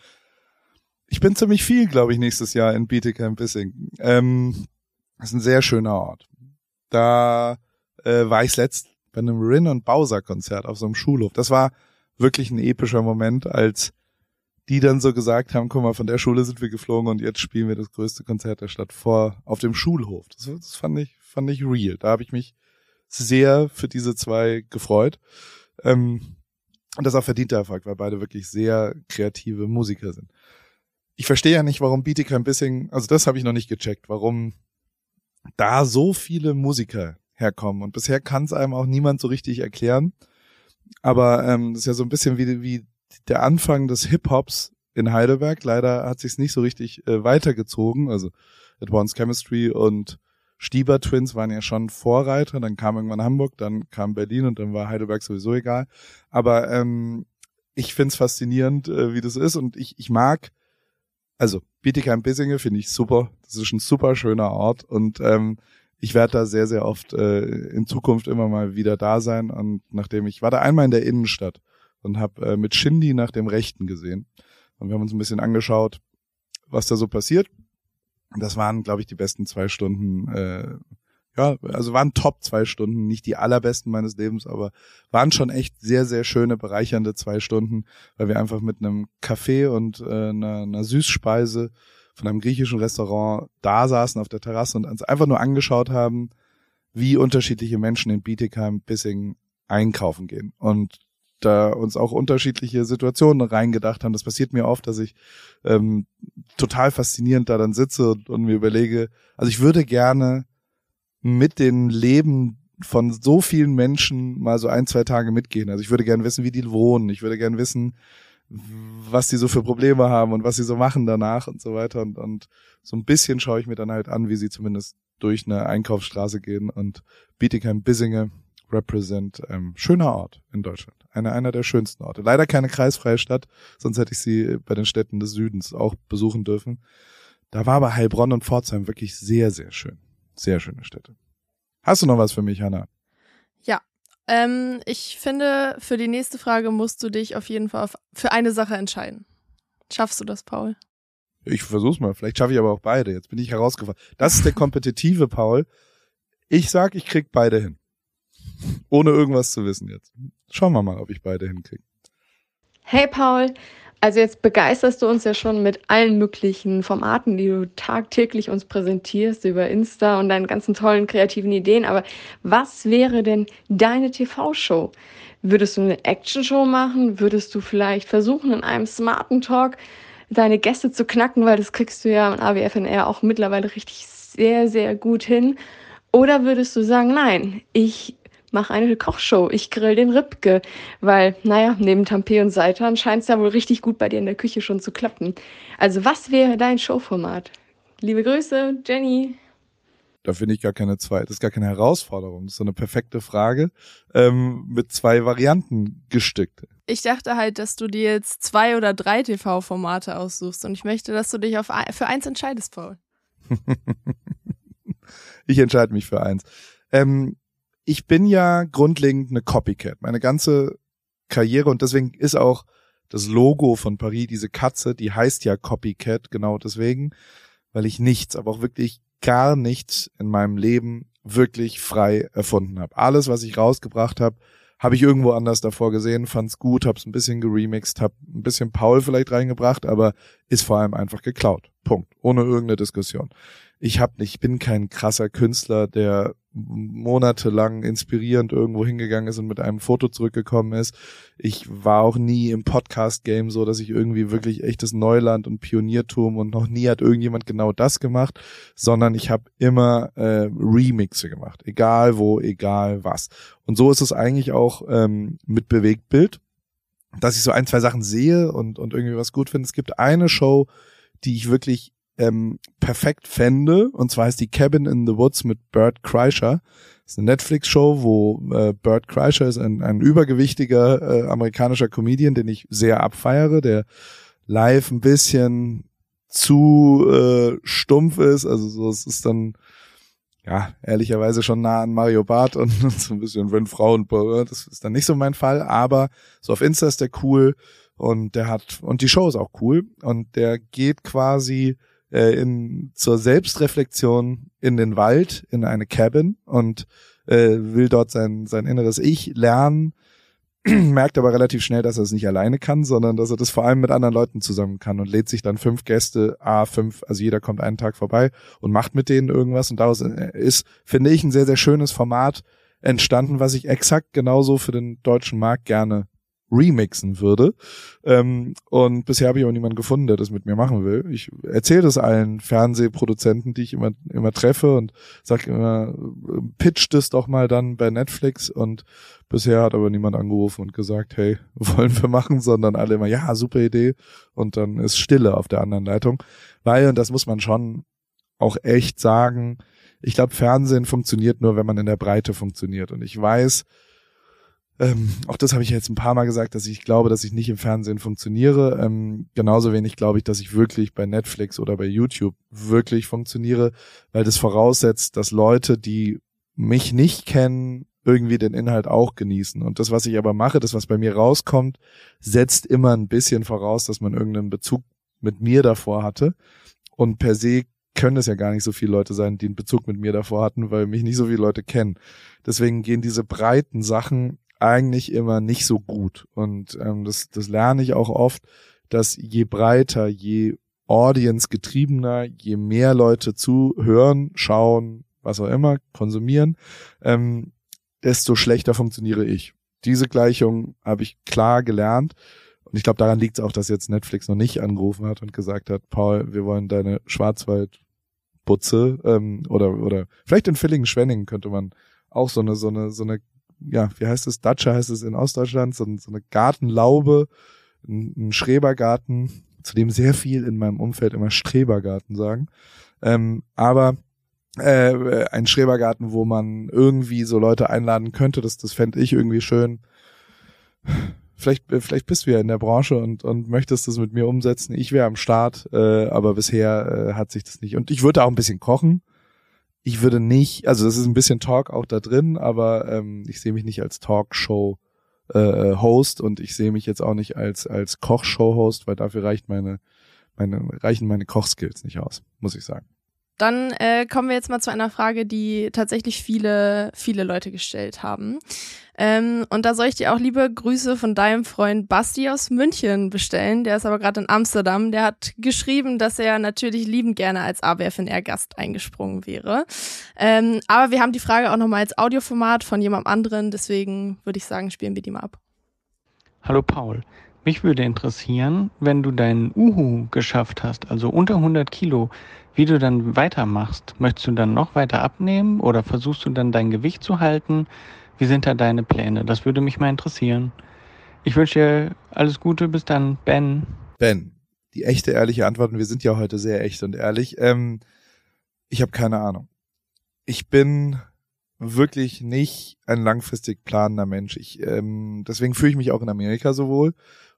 Ich bin ziemlich viel, glaube ich, nächstes Jahr in Bietigheim Bissingen. Ähm, das ist ein sehr schöner Ort. Da äh, war ich letzt bei einem Rin und Bowser Konzert auf so einem Schulhof. Das war wirklich ein epischer Moment, als die dann so gesagt haben, guck mal, von der Schule sind wir geflogen und jetzt spielen wir das größte Konzert der Stadt vor auf dem Schulhof. Das, das fand ich fand ich real. Da habe ich mich sehr für diese zwei gefreut. Ähm, und das auch verdienter Erfolg, weil beide wirklich sehr kreative Musiker sind. Ich verstehe ja nicht, warum Bietigheim Bissing, also das habe ich noch nicht gecheckt, warum da so viele Musiker herkommen. Und bisher kann es einem auch niemand so richtig erklären. Aber ähm, das ist ja so ein bisschen wie, wie der Anfang des Hip-Hops in Heidelberg. Leider hat sich nicht so richtig äh, weitergezogen. Also Advanced Chemistry und Stieber Twins waren ja schon Vorreiter, dann kam irgendwann Hamburg, dann kam Berlin und dann war Heidelberg sowieso egal. Aber ähm, ich find's faszinierend, äh, wie das ist und ich, ich mag, also Bietigheim-Bissinge finde ich super. Das ist ein super schöner Ort und ähm, ich werde da sehr, sehr oft äh, in Zukunft immer mal wieder da sein und nachdem ich war da einmal in der Innenstadt und habe äh, mit Shindy nach dem Rechten gesehen Und wir haben uns ein bisschen angeschaut, was da so passiert. Das waren, glaube ich, die besten zwei Stunden äh, ja, also waren top zwei Stunden, nicht die allerbesten meines Lebens, aber waren schon echt sehr, sehr schöne, bereichernde zwei Stunden, weil wir einfach mit einem Kaffee und äh, einer, einer Süßspeise von einem griechischen Restaurant da saßen auf der Terrasse und uns einfach nur angeschaut haben, wie unterschiedliche Menschen in Bietigheim, Bissing einkaufen gehen. Und da uns auch unterschiedliche Situationen reingedacht haben. Das passiert mir oft, dass ich ähm, total faszinierend da dann sitze und, und mir überlege, also ich würde gerne mit den Leben von so vielen Menschen mal so ein, zwei Tage mitgehen. Also ich würde gerne wissen, wie die wohnen. Ich würde gerne wissen, was die so für Probleme haben und was sie so machen danach und so weiter. Und, und so ein bisschen schaue ich mir dann halt an, wie sie zumindest durch eine Einkaufsstraße gehen und Bietigheim-Bissinge represent ähm, schöner Ort in Deutschland. Einer, einer der schönsten Orte. Leider keine kreisfreie Stadt, sonst hätte ich sie bei den Städten des Südens auch besuchen dürfen. Da war aber Heilbronn und Pforzheim wirklich sehr, sehr schön. Sehr schöne Städte. Hast du noch was für mich, Hanna? Ja. Ähm, ich finde, für die nächste Frage musst du dich auf jeden Fall auf, für eine Sache entscheiden. Schaffst du das, Paul? Ich versuch's mal. Vielleicht schaffe ich aber auch beide. Jetzt bin ich herausgefallen. Das ist der kompetitive Paul. Ich sag, ich krieg beide hin. Ohne irgendwas zu wissen jetzt. Schauen wir mal, ob ich beide hinkriege. Hey Paul, also jetzt begeisterst du uns ja schon mit allen möglichen Formaten, die du tagtäglich uns präsentierst über Insta und deinen ganzen tollen kreativen Ideen. Aber was wäre denn deine TV-Show? Würdest du eine Action-Show machen? Würdest du vielleicht versuchen, in einem smarten Talk deine Gäste zu knacken? Weil das kriegst du ja im AWFNR auch mittlerweile richtig sehr, sehr gut hin. Oder würdest du sagen, nein, ich mach eine Kochshow, ich grill den Ribke, weil, naja, neben Tampé und Seitan scheint es ja wohl richtig gut bei dir in der Küche schon zu klappen. Also was wäre dein Showformat? Liebe Grüße, Jenny. Da finde ich gar keine zwei, das ist gar keine Herausforderung, das ist so eine perfekte Frage ähm, mit zwei Varianten gestückt. Ich dachte halt, dass du dir jetzt zwei oder drei TV-Formate aussuchst und ich möchte, dass du dich auf für eins entscheidest, Paul. ich entscheide mich für eins. Ähm, ich bin ja grundlegend eine Copycat. Meine ganze Karriere und deswegen ist auch das Logo von Paris, diese Katze, die heißt ja Copycat, genau deswegen, weil ich nichts, aber auch wirklich gar nichts in meinem Leben wirklich frei erfunden habe. Alles, was ich rausgebracht habe, habe ich irgendwo anders davor gesehen, fand's gut, hab's ein bisschen geremixed, hab ein bisschen Paul vielleicht reingebracht, aber ist vor allem einfach geklaut. Punkt. Ohne irgendeine Diskussion. Ich hab nicht, ich bin kein krasser Künstler, der monatelang inspirierend irgendwo hingegangen ist und mit einem Foto zurückgekommen ist. Ich war auch nie im Podcast-Game so, dass ich irgendwie wirklich echtes Neuland und Pioniertum und noch nie hat irgendjemand genau das gemacht, sondern ich habe immer äh, Remixe gemacht, egal wo, egal was. Und so ist es eigentlich auch ähm, mit Bewegtbild, dass ich so ein, zwei Sachen sehe und, und irgendwie was gut finde. Es gibt eine Show, die ich wirklich ähm, perfekt fände. Und zwar ist die Cabin in the Woods mit Bert Kreischer. Das ist eine Netflix-Show, wo äh, Bert Kreischer ist ein, ein übergewichtiger äh, amerikanischer Comedian, den ich sehr abfeiere, der live ein bisschen zu äh, stumpf ist. Also so, es ist dann ja ehrlicherweise schon nah an Mario Barth und, und so ein bisschen wenn Frauen, das ist dann nicht so mein Fall. Aber so auf Insta ist der cool und der hat und die Show ist auch cool und der geht quasi äh, in, zur Selbstreflexion in den Wald, in eine Cabin und äh, will dort sein, sein inneres Ich lernen, merkt aber relativ schnell, dass er es nicht alleine kann, sondern dass er das vor allem mit anderen Leuten zusammen kann und lädt sich dann fünf Gäste, a fünf, also jeder kommt einen Tag vorbei und macht mit denen irgendwas. Und daraus äh, ist, finde ich, ein sehr, sehr schönes Format entstanden, was ich exakt genauso für den deutschen Markt gerne remixen würde. Ähm, und bisher habe ich auch niemanden gefunden, der das mit mir machen will. Ich erzähle das allen Fernsehproduzenten, die ich immer, immer treffe und sage immer, pitcht es doch mal dann bei Netflix und bisher hat aber niemand angerufen und gesagt, hey, wollen wir machen, sondern alle immer, ja, super Idee und dann ist Stille auf der anderen Leitung. Weil, und das muss man schon auch echt sagen, ich glaube, Fernsehen funktioniert nur, wenn man in der Breite funktioniert. Und ich weiß, ähm, auch das habe ich jetzt ein paar Mal gesagt, dass ich glaube, dass ich nicht im Fernsehen funktioniere. Ähm, genauso wenig glaube ich, dass ich wirklich bei Netflix oder bei YouTube wirklich funktioniere, weil das voraussetzt, dass Leute, die mich nicht kennen, irgendwie den Inhalt auch genießen. Und das, was ich aber mache, das, was bei mir rauskommt, setzt immer ein bisschen voraus, dass man irgendeinen Bezug mit mir davor hatte. Und per se können es ja gar nicht so viele Leute sein, die einen Bezug mit mir davor hatten, weil mich nicht so viele Leute kennen. Deswegen gehen diese breiten Sachen eigentlich immer nicht so gut. Und ähm, das, das lerne ich auch oft, dass je breiter, je audience getriebener, je mehr Leute zuhören, schauen, was auch immer, konsumieren, ähm, desto schlechter funktioniere ich. Diese Gleichung habe ich klar gelernt. Und ich glaube, daran liegt es auch, dass jetzt Netflix noch nicht angerufen hat und gesagt hat, Paul, wir wollen deine Schwarzwaldputze ähm, oder oder vielleicht in Villingen-Schwenningen könnte man auch so eine so eine so eine ja wie heißt es Datsche heißt es in Ostdeutschland so, so eine Gartenlaube ein, ein Schrebergarten zu dem sehr viel in meinem Umfeld immer Strebergarten sagen ähm, aber äh, ein Schrebergarten, wo man irgendwie so Leute einladen könnte. Das, das fände ich irgendwie schön. Vielleicht, vielleicht bist du ja in der Branche und, und möchtest das mit mir umsetzen. Ich wäre am Start, äh, aber bisher äh, hat sich das nicht. Und ich würde auch ein bisschen kochen. Ich würde nicht, also das ist ein bisschen Talk auch da drin, aber ähm, ich sehe mich nicht als Talkshow äh, Host und ich sehe mich jetzt auch nicht als als Kochshow Host, weil dafür reicht meine meine reichen meine Kochskills nicht aus, muss ich sagen. Dann äh, kommen wir jetzt mal zu einer Frage, die tatsächlich viele, viele Leute gestellt haben. Ähm, und da soll ich dir auch liebe Grüße von deinem Freund Basti aus München bestellen. Der ist aber gerade in Amsterdam. Der hat geschrieben, dass er natürlich liebend gerne als AWFNR-Gast eingesprungen wäre. Ähm, aber wir haben die Frage auch nochmal als Audioformat von jemand anderen. Deswegen würde ich sagen, spielen wir die mal ab. Hallo Paul. Mich würde interessieren, wenn du deinen Uhu geschafft hast, also unter 100 Kilo, wie du dann weitermachst. Möchtest du dann noch weiter abnehmen oder versuchst du dann dein Gewicht zu halten? Wie sind da deine Pläne? Das würde mich mal interessieren. Ich wünsche dir alles Gute. Bis dann, Ben. Ben, die echte, ehrliche Antwort, und wir sind ja heute sehr echt und ehrlich. Ähm, ich habe keine Ahnung. Ich bin wirklich nicht ein langfristig planender Mensch. Ich, ähm, deswegen fühle ich mich auch in Amerika so wohl.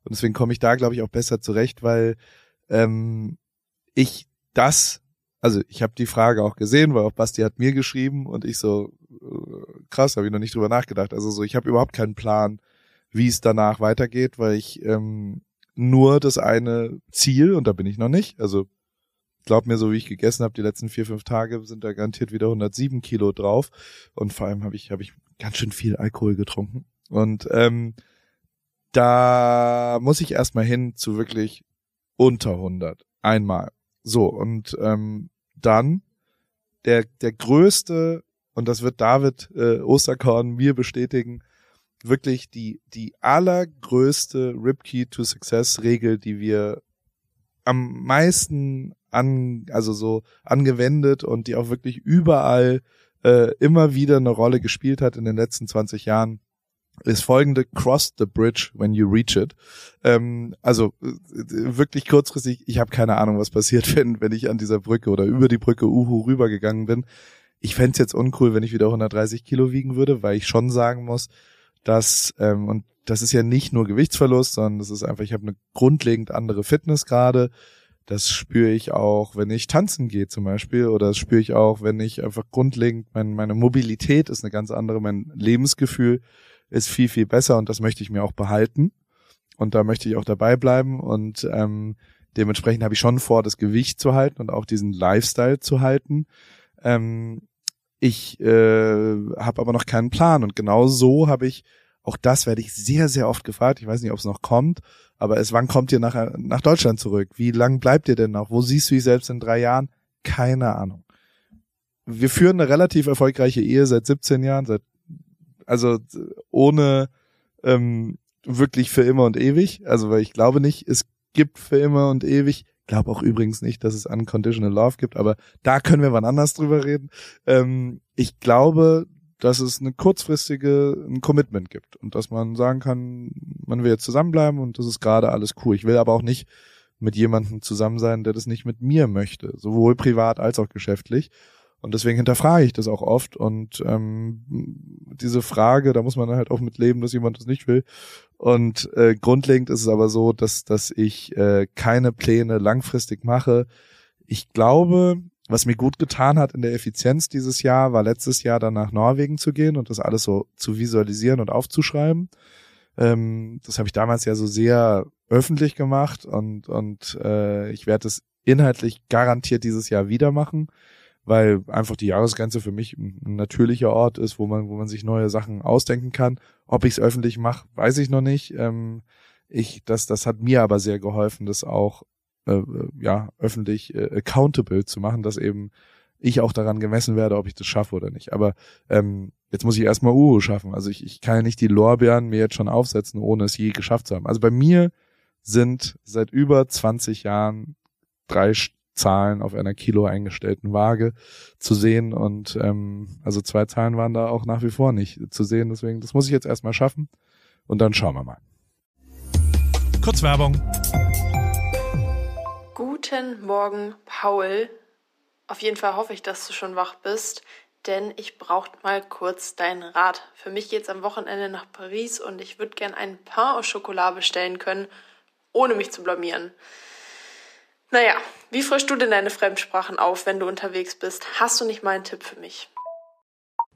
Und deswegen komme ich da, glaube ich, auch besser zurecht, weil ähm, ich das also ich habe die Frage auch gesehen, weil auch Basti hat mir geschrieben und ich so äh, krass, habe ich noch nicht drüber nachgedacht. Also so, ich habe überhaupt keinen Plan, wie es danach weitergeht, weil ich ähm, nur das eine Ziel und da bin ich noch nicht. Also glaub mir, so wie ich gegessen habe, die letzten vier fünf Tage sind da garantiert wieder 107 Kilo drauf und vor allem habe ich habe ich ganz schön viel Alkohol getrunken und ähm, da muss ich erstmal hin zu wirklich unter 100 einmal. So und ähm, dann der, der größte, und das wird David äh, Osterkorn mir bestätigen, wirklich die, die allergrößte Ripkey to Success Regel, die wir am meisten an, also so angewendet und die auch wirklich überall äh, immer wieder eine Rolle gespielt hat in den letzten 20 Jahren, ist folgende Cross the bridge when you reach it. Ähm, also äh, wirklich kurzfristig, ich habe keine Ahnung, was passiert, wenn, wenn ich an dieser Brücke oder über die Brücke Uhu rübergegangen bin. Ich fände jetzt uncool, wenn ich wieder 130 Kilo wiegen würde, weil ich schon sagen muss, dass, ähm, und das ist ja nicht nur Gewichtsverlust, sondern das ist einfach, ich habe eine grundlegend andere Fitness gerade. Das spüre ich auch, wenn ich tanzen gehe zum Beispiel, oder das spüre ich auch, wenn ich einfach grundlegend, mein, meine Mobilität ist eine ganz andere, mein Lebensgefühl ist viel, viel besser und das möchte ich mir auch behalten. Und da möchte ich auch dabei bleiben und ähm, dementsprechend habe ich schon vor, das Gewicht zu halten und auch diesen Lifestyle zu halten. Ähm, ich äh, habe aber noch keinen Plan und genau so habe ich, auch das werde ich sehr, sehr oft gefragt, ich weiß nicht, ob es noch kommt, aber es, wann kommt ihr nach, nach Deutschland zurück? Wie lang bleibt ihr denn noch? Wo siehst du dich selbst in drei Jahren? Keine Ahnung. Wir führen eine relativ erfolgreiche Ehe seit 17 Jahren, seit also ohne ähm, wirklich für immer und ewig. Also weil ich glaube nicht, es gibt für immer und ewig. Glaube auch übrigens nicht, dass es Unconditional Love gibt, aber da können wir wann anders drüber reden. Ähm, ich glaube, dass es eine kurzfristige ein Commitment gibt und dass man sagen kann, man will jetzt zusammenbleiben und das ist gerade alles cool. Ich will aber auch nicht mit jemandem zusammen sein, der das nicht mit mir möchte, sowohl privat als auch geschäftlich. Und deswegen hinterfrage ich das auch oft. Und ähm, diese Frage, da muss man halt auch mit leben, dass jemand das nicht will. Und äh, grundlegend ist es aber so, dass, dass ich äh, keine Pläne langfristig mache. Ich glaube, was mir gut getan hat in der Effizienz dieses Jahr, war letztes Jahr dann nach Norwegen zu gehen und das alles so zu visualisieren und aufzuschreiben. Ähm, das habe ich damals ja so sehr öffentlich gemacht und, und äh, ich werde es inhaltlich garantiert dieses Jahr wieder machen, weil einfach die Jahresgrenze für mich ein natürlicher Ort ist, wo man, wo man sich neue Sachen ausdenken kann. Ob ich es öffentlich mache, weiß ich noch nicht. Ähm, ich, das, das hat mir aber sehr geholfen, das auch äh, äh, ja öffentlich äh, accountable zu machen, dass eben ich auch daran gemessen werde, ob ich das schaffe oder nicht. Aber ähm, jetzt muss ich erstmal Uhu schaffen. Also ich, ich kann ja nicht die Lorbeeren mir jetzt schon aufsetzen, ohne es je geschafft zu haben. Also bei mir sind seit über 20 Jahren drei Zahlen auf einer Kilo eingestellten Waage zu sehen und ähm, also zwei Zahlen waren da auch nach wie vor nicht zu sehen. Deswegen, das muss ich jetzt erstmal schaffen und dann schauen wir mal. Kurzwerbung. Guten Morgen, Paul. Auf jeden Fall hoffe ich, dass du schon wach bist, denn ich brauche mal kurz deinen Rat. Für mich geht's am Wochenende nach Paris und ich würde gern einen Pain au Chocolat bestellen können, ohne mich zu blamieren. Naja, wie frischst du denn deine Fremdsprachen auf, wenn du unterwegs bist? Hast du nicht mal einen Tipp für mich?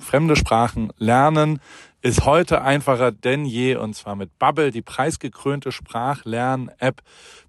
fremde Sprachen lernen ist heute einfacher denn je und zwar mit Bubble, die preisgekrönte Sprachlern-App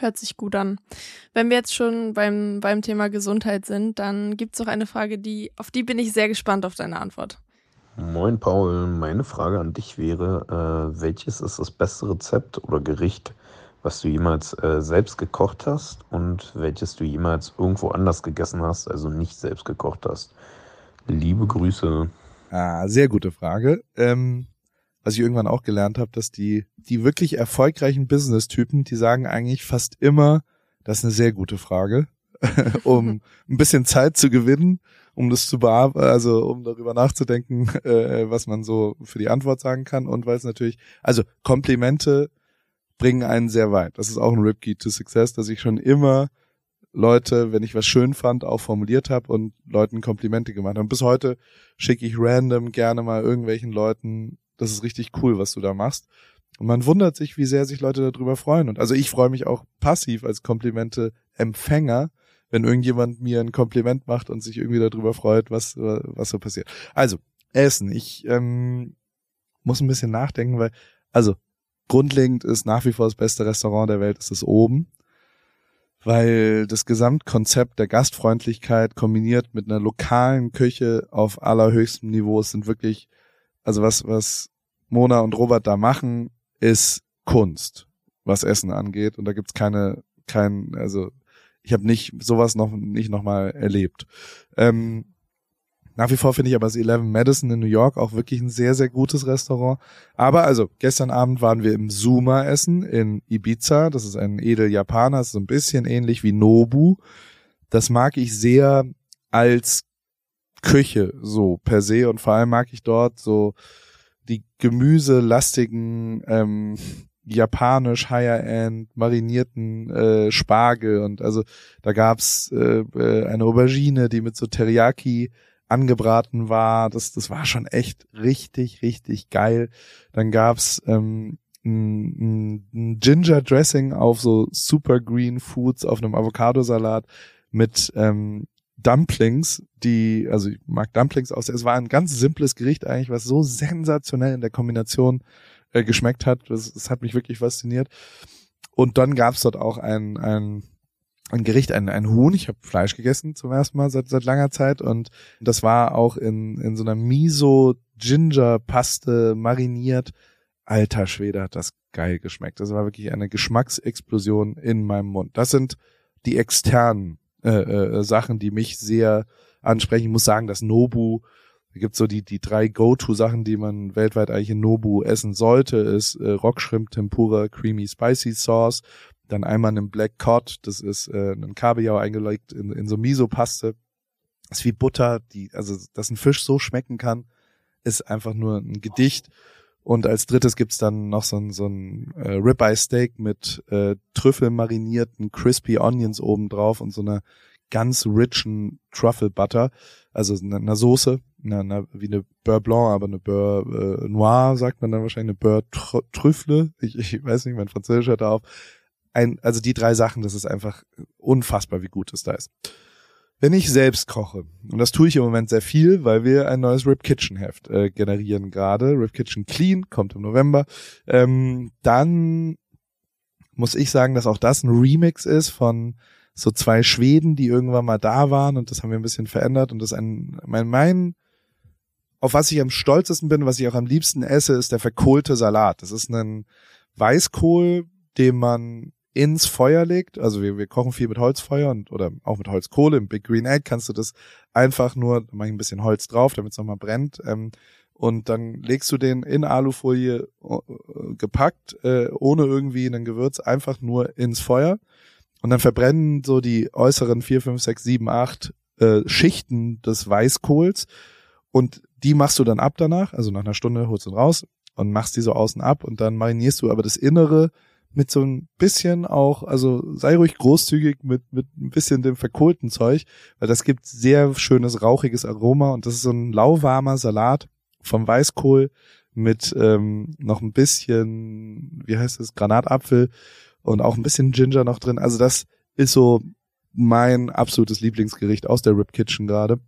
Hört sich gut an. Wenn wir jetzt schon beim, beim Thema Gesundheit sind, dann gibt es noch eine Frage, die, auf die bin ich sehr gespannt auf deine Antwort. Moin Paul, meine Frage an dich wäre, äh, welches ist das beste Rezept oder Gericht, was du jemals äh, selbst gekocht hast und welches du jemals irgendwo anders gegessen hast, also nicht selbst gekocht hast? Liebe Grüße. Ah, sehr gute Frage. Ähm, was ich irgendwann auch gelernt habe, dass die, die wirklich erfolgreichen Business-Typen, die sagen eigentlich fast immer, das ist eine sehr gute Frage, um ein bisschen Zeit zu gewinnen, um das zu bearbeiten, also um darüber nachzudenken, äh, was man so für die Antwort sagen kann und weil es natürlich, also Komplimente bringen einen sehr weit. Das ist auch ein Ripkey to Success, dass ich schon immer Leute, wenn ich was schön fand, auch formuliert habe und Leuten Komplimente gemacht habe. Und bis heute schicke ich random gerne mal irgendwelchen Leuten, das ist richtig cool, was du da machst. Und man wundert sich, wie sehr sich Leute darüber freuen. Und also ich freue mich auch passiv als Komplimente-Empfänger, wenn irgendjemand mir ein Kompliment macht und sich irgendwie darüber freut, was, was so passiert. Also, Essen. Ich ähm, muss ein bisschen nachdenken, weil, also, grundlegend ist nach wie vor das beste Restaurant der Welt, ist es oben. Weil das Gesamtkonzept der Gastfreundlichkeit kombiniert mit einer lokalen Küche auf allerhöchstem Niveau es sind wirklich, also was, was Mona und Robert da machen, ist Kunst, was Essen angeht. Und da gibt's keine, kein, also ich habe nicht sowas noch nicht nochmal erlebt. Ähm, nach wie vor finde ich aber das Eleven Madison in New York auch wirklich ein sehr, sehr gutes Restaurant. Aber also, gestern Abend waren wir im Suma essen in Ibiza. Das ist ein edel Japaner, ist so ein bisschen ähnlich wie Nobu. Das mag ich sehr als Küche so per se und vor allem mag ich dort so die gemüselastigen ähm, japanisch Higher-End marinierten äh, Spargel und also da gab's äh, äh, eine Aubergine, die mit so Teriyaki angebraten war. Das, das war schon echt richtig, richtig geil. Dann gab's ähm, ein, ein Ginger Dressing auf so Super Green Foods auf einem Avocadosalat mit ähm, Dumplings, die, also ich mag Dumplings aus. Es war ein ganz simples Gericht eigentlich, was so sensationell in der Kombination äh, geschmeckt hat. Das, das hat mich wirklich fasziniert. Und dann gab's dort auch ein, ein ein Gericht, ein, ein Huhn. Ich habe Fleisch gegessen zum ersten Mal seit, seit langer Zeit und das war auch in, in so einer Miso-Ginger-Paste mariniert. Alter Schwede hat das geil geschmeckt. Das war wirklich eine Geschmacksexplosion in meinem Mund. Das sind die externen äh, äh, Sachen, die mich sehr ansprechen. Ich muss sagen, dass Nobu, da gibt's so die, die drei Go-To-Sachen, die man weltweit eigentlich in Nobu essen sollte, ist äh, Rockshrimp Tempura Creamy Spicy Sauce dann einmal einen Black Cod, das ist äh, ein Kabeljau eingelegt in, in so Miso-Paste. ist wie Butter, die, also dass ein Fisch so schmecken kann, ist einfach nur ein Gedicht. Und als drittes gibt's dann noch so ein, so ein äh, Ribeye Steak mit äh, Trüffel marinierten Crispy Onions oben drauf und so einer ganz richen Truffle Butter, also einer Soße, einer, einer, wie eine Beurre Blanc, aber eine Beurre äh, Noir, sagt man dann wahrscheinlich, eine Beurre Trüffle, ich, ich weiß nicht, mein Französisch hört auf, ein, also die drei Sachen, das ist einfach unfassbar, wie gut es da ist. Wenn ich selbst koche, und das tue ich im Moment sehr viel, weil wir ein neues Rip Kitchen Heft äh, generieren gerade, Rip Kitchen Clean, kommt im November, ähm, dann muss ich sagen, dass auch das ein Remix ist von so zwei Schweden, die irgendwann mal da waren und das haben wir ein bisschen verändert. Und das ein, mein, mein, auf was ich am stolzesten bin, was ich auch am liebsten esse, ist der verkohlte Salat. Das ist ein Weißkohl, den man ins Feuer legt, also wir, wir kochen viel mit Holzfeuer und oder auch mit Holzkohle, im Big Green Egg kannst du das einfach nur, da mach ich ein bisschen Holz drauf, damit es nochmal brennt, ähm, und dann legst du den in Alufolie äh, gepackt, äh, ohne irgendwie ein Gewürz, einfach nur ins Feuer. Und dann verbrennen so die äußeren vier, fünf, sechs, sieben, acht äh, Schichten des Weißkohls. Und die machst du dann ab danach, also nach einer Stunde holst du ihn raus und machst die so außen ab und dann marinierst du aber das Innere mit so ein bisschen auch, also sei ruhig großzügig mit, mit ein bisschen dem verkohlten Zeug, weil das gibt sehr schönes rauchiges Aroma und das ist so ein lauwarmer Salat vom Weißkohl mit ähm, noch ein bisschen, wie heißt es, Granatapfel und auch ein bisschen Ginger noch drin. Also das ist so mein absolutes Lieblingsgericht aus der Rip Kitchen gerade.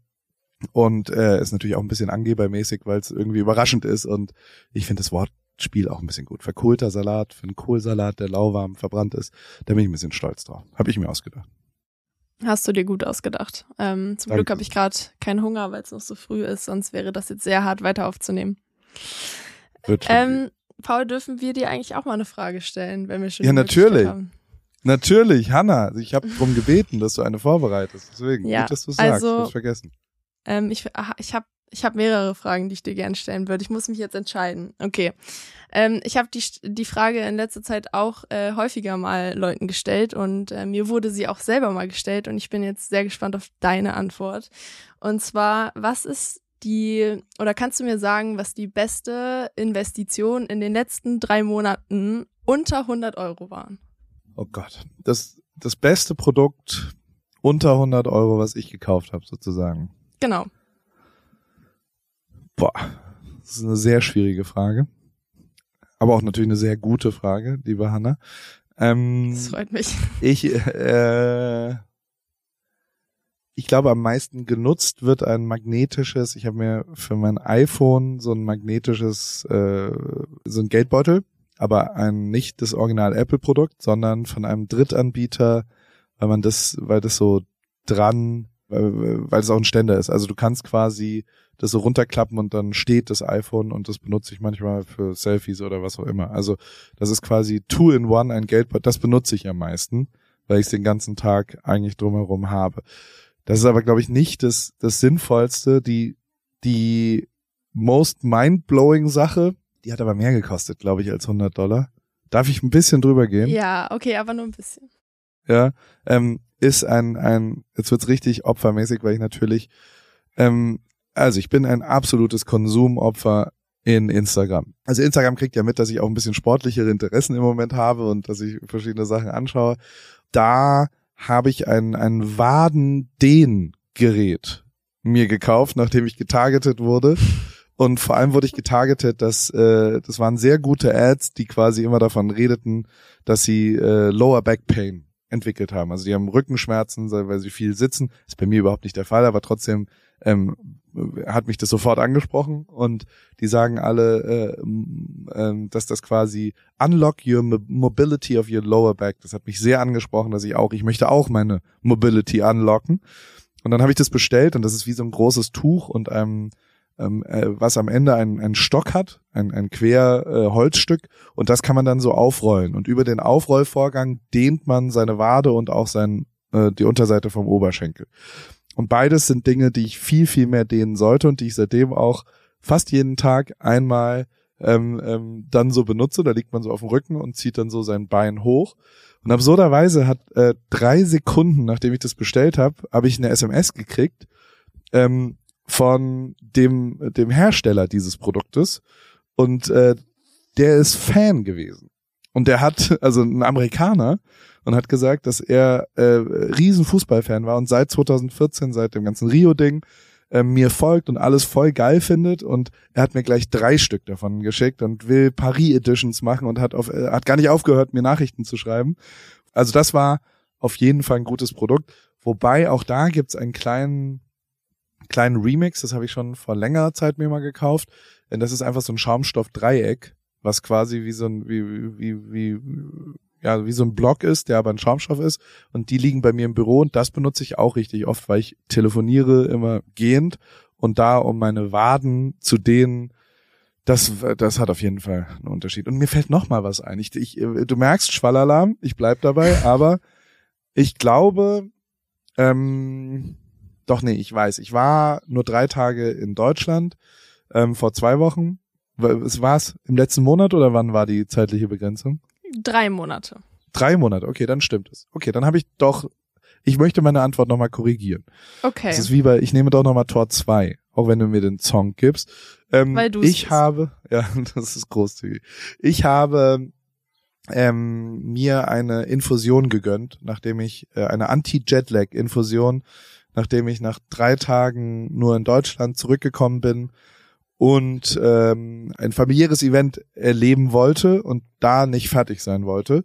Und äh, ist natürlich auch ein bisschen angebermäßig, weil es irgendwie überraschend ist. Und ich finde das Wort Spiel auch ein bisschen gut. Verkohlter Salat für einen Kohlsalat, der lauwarm verbrannt ist. Da bin ich ein bisschen stolz drauf. Habe ich mir ausgedacht. Hast du dir gut ausgedacht. Ähm, zum Danke. Glück habe ich gerade keinen Hunger, weil es noch so früh ist, sonst wäre das jetzt sehr hart weiter aufzunehmen. Wird ähm, Paul, dürfen wir dir eigentlich auch mal eine Frage stellen, wenn wir schon Ja, natürlich. Haben? Natürlich, Hanna. Ich habe darum gebeten, dass du eine vorbereitest. Deswegen, ja, gut, dass du sagst. Also, ich vergessen. Ähm, ich ich habe Ich habe mehrere Fragen, die ich dir gerne stellen würde. Ich muss mich jetzt entscheiden. Okay. Ähm, ich habe die, die Frage in letzter Zeit auch äh, häufiger mal Leuten gestellt und äh, mir wurde sie auch selber mal gestellt und ich bin jetzt sehr gespannt auf deine Antwort. Und zwar, was ist die, oder kannst du mir sagen, was die beste Investition in den letzten drei Monaten unter 100 Euro waren? Oh Gott. Das, das beste Produkt unter 100 Euro, was ich gekauft habe, sozusagen. Genau. Boah, das ist eine sehr schwierige Frage. Aber auch natürlich eine sehr gute Frage, liebe Hanna. Ähm, das freut mich. Ich, äh, ich glaube, am meisten genutzt wird ein magnetisches, ich habe mir für mein iPhone so ein magnetisches, äh, so ein Geldbeutel, aber ein nicht das Original Apple-Produkt, sondern von einem Drittanbieter, weil man das, weil das so dran, weil, es auch ein Ständer ist. Also du kannst quasi das so runterklappen und dann steht das iPhone und das benutze ich manchmal für Selfies oder was auch immer. Also das ist quasi two in one ein Geldbeutel. Das benutze ich am meisten, weil ich es den ganzen Tag eigentlich drumherum habe. Das ist aber, glaube ich, nicht das, das Sinnvollste. Die, die most mind-blowing Sache, die hat aber mehr gekostet, glaube ich, als 100 Dollar. Darf ich ein bisschen drüber gehen? Ja, okay, aber nur ein bisschen. Ja, ähm, ist ein, ein, jetzt wird's richtig opfermäßig, weil ich natürlich ähm, also ich bin ein absolutes Konsumopfer in Instagram. Also Instagram kriegt ja mit, dass ich auch ein bisschen sportlichere Interessen im Moment habe und dass ich verschiedene Sachen anschaue. Da habe ich ein, ein Waden-Dehn-Gerät mir gekauft, nachdem ich getargetet wurde. Und vor allem wurde ich getargetet, dass äh, das waren sehr gute Ads, die quasi immer davon redeten, dass sie äh, Lower Back Pain entwickelt haben. Also die haben Rückenschmerzen, weil sie viel sitzen. Ist bei mir überhaupt nicht der Fall, aber trotzdem ähm, hat mich das sofort angesprochen und die sagen alle, äh, äh, dass das quasi unlock your mobility of your lower back. Das hat mich sehr angesprochen, dass ich auch, ich möchte auch meine Mobility unlocken. Und dann habe ich das bestellt und das ist wie so ein großes Tuch und einem ähm, äh, was am Ende einen, Stock hat, ein, ein quer äh, und das kann man dann so aufrollen und über den Aufrollvorgang dehnt man seine Wade und auch sein äh, die Unterseite vom Oberschenkel. Und beides sind Dinge, die ich viel, viel mehr dehnen sollte und die ich seitdem auch fast jeden Tag einmal ähm, ähm, dann so benutze. Da liegt man so auf dem Rücken und zieht dann so sein Bein hoch. Und absurderweise hat äh, drei Sekunden, nachdem ich das bestellt habe, habe ich eine SMS gekriegt ähm, von dem, dem Hersteller dieses Produktes. Und äh, der ist Fan gewesen. Und der hat, also ein Amerikaner, und hat gesagt, dass er äh, riesen Fußballfan war und seit 2014, seit dem ganzen Rio-Ding, äh, mir folgt und alles voll geil findet und er hat mir gleich drei Stück davon geschickt und will Paris Editions machen und hat auf, äh, hat gar nicht aufgehört, mir Nachrichten zu schreiben. Also das war auf jeden Fall ein gutes Produkt. Wobei auch da gibt's einen kleinen, kleinen Remix, das habe ich schon vor längerer Zeit mir mal gekauft. Denn das ist einfach so ein Schaumstoff-Dreieck, was quasi wie so ein, wie, wie, wie, ja, wie so ein Block ist, der aber ein Schaumstoff ist. Und die liegen bei mir im Büro und das benutze ich auch richtig oft, weil ich telefoniere immer gehend und da, um meine Waden zu dehnen, das, das hat auf jeden Fall einen Unterschied. Und mir fällt noch mal was ein. Ich, ich, du merkst Schwallalarm, ich bleib dabei, aber ich glaube, ähm, doch nee, ich weiß, ich war nur drei Tage in Deutschland ähm, vor zwei Wochen. Es war's im letzten Monat oder wann war die zeitliche Begrenzung? Drei Monate. Drei Monate, okay, dann stimmt es. Okay, dann habe ich doch, ich möchte meine Antwort nochmal korrigieren. Okay. Das ist wie bei, ich nehme doch nochmal Tor 2, auch wenn du mir den Song gibst. Ähm, Weil du Ich habe, ja, das ist großzügig. Ich habe ähm, mir eine Infusion gegönnt, nachdem ich äh, eine Anti-Jetlag-Infusion, nachdem ich nach drei Tagen nur in Deutschland zurückgekommen bin und ähm, ein familiäres Event erleben wollte und da nicht fertig sein wollte.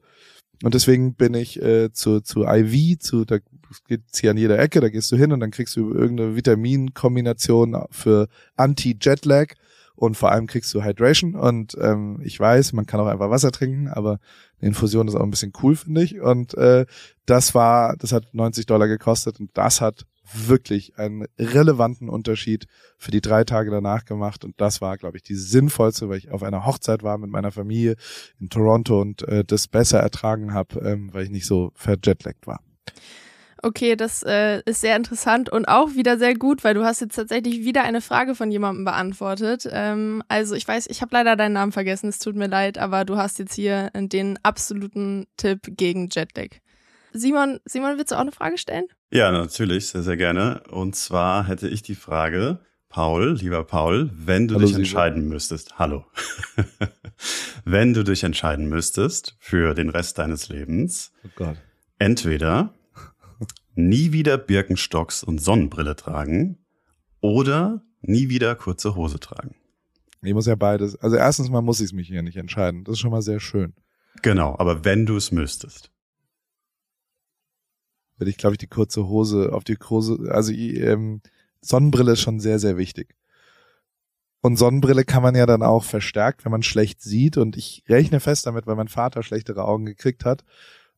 Und deswegen bin ich äh, zu, zu IV, zu, da gibt's hier an jeder Ecke, da gehst du hin und dann kriegst du irgendeine Vitaminkombination für Anti-Jetlag und vor allem kriegst du Hydration und ähm, ich weiß, man kann auch einfach Wasser trinken, aber eine Infusion ist auch ein bisschen cool, finde ich. Und äh, das war, das hat 90 Dollar gekostet und das hat wirklich einen relevanten Unterschied für die drei Tage danach gemacht. Und das war, glaube ich, die sinnvollste, weil ich auf einer Hochzeit war mit meiner Familie in Toronto und äh, das besser ertragen habe, ähm, weil ich nicht so verjetlaggt war. Okay, das äh, ist sehr interessant und auch wieder sehr gut, weil du hast jetzt tatsächlich wieder eine Frage von jemandem beantwortet. Ähm, also ich weiß, ich habe leider deinen Namen vergessen, es tut mir leid, aber du hast jetzt hier den absoluten Tipp gegen Jetlag. Simon, Simon, willst du auch eine Frage stellen? Ja, natürlich, sehr, sehr gerne. Und zwar hätte ich die Frage, Paul, lieber Paul, wenn du Hallo, dich Simon. entscheiden müsstest, hallo, wenn du dich entscheiden müsstest für den Rest deines Lebens, Oh Gott. entweder nie wieder Birkenstocks und Sonnenbrille tragen oder nie wieder kurze Hose tragen. Ich muss ja beides. Also erstens mal muss ich mich hier nicht entscheiden. Das ist schon mal sehr schön. Genau, aber wenn du es müsstest. Würde ich, glaube ich, die kurze Hose auf die große, also ähm, Sonnenbrille ist schon sehr, sehr wichtig. Und Sonnenbrille kann man ja dann auch verstärkt, wenn man schlecht sieht. Und ich rechne fest damit, weil mein Vater schlechtere Augen gekriegt hat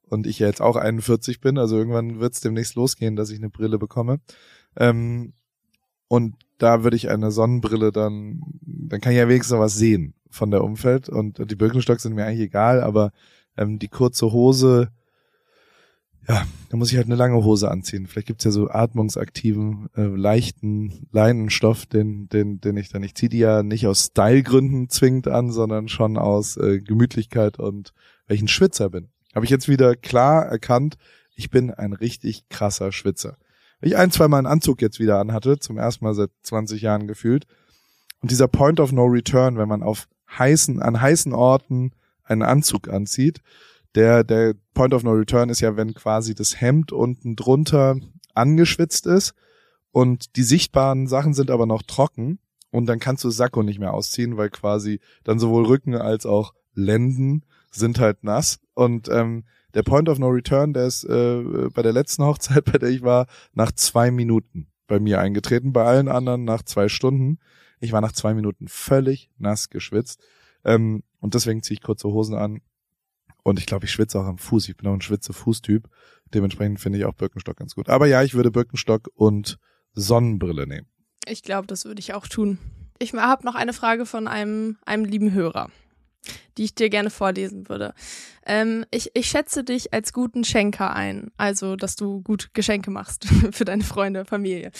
und ich ja jetzt auch 41 bin. Also irgendwann wird es demnächst losgehen, dass ich eine Brille bekomme. Ähm, und da würde ich eine Sonnenbrille dann, dann kann ich ja wenigstens noch was sehen von der Umfeld. Und die Birkenstocks sind mir eigentlich egal, aber ähm, die kurze Hose, ja, da muss ich halt eine lange Hose anziehen. Vielleicht gibt's ja so atmungsaktiven, äh, leichten Leinenstoff, den, den, den ich dann, ich ziehe die ja nicht aus Stylegründen zwingend an, sondern schon aus äh, Gemütlichkeit und ein Schwitzer bin. Habe ich jetzt wieder klar erkannt, ich bin ein richtig krasser Schwitzer. Weil ich ein, zwei Mal einen Anzug jetzt wieder anhatte, zum ersten Mal seit 20 Jahren gefühlt. Und dieser Point of No Return, wenn man auf heißen, an heißen Orten einen Anzug anzieht, der, der Point of No Return ist ja, wenn quasi das Hemd unten drunter angeschwitzt ist und die sichtbaren Sachen sind aber noch trocken und dann kannst du Sakko nicht mehr ausziehen, weil quasi dann sowohl Rücken als auch Lenden sind halt nass. Und ähm, der Point of No Return, der ist äh, bei der letzten Hochzeit, bei der ich war, nach zwei Minuten bei mir eingetreten, bei allen anderen nach zwei Stunden. Ich war nach zwei Minuten völlig nass geschwitzt. Ähm, und deswegen ziehe ich kurze Hosen an und ich glaube, ich schwitze auch am Fuß. Ich bin auch ein Schwitze-Fußtyp. Dementsprechend finde ich auch Birkenstock ganz gut. Aber ja, ich würde Birkenstock und Sonnenbrille nehmen. Ich glaube, das würde ich auch tun. Ich habe noch eine Frage von einem, einem lieben Hörer, die ich dir gerne vorlesen würde. Ähm, ich, ich schätze dich als guten Schenker ein, also dass du gut Geschenke machst für deine Freunde, Familie.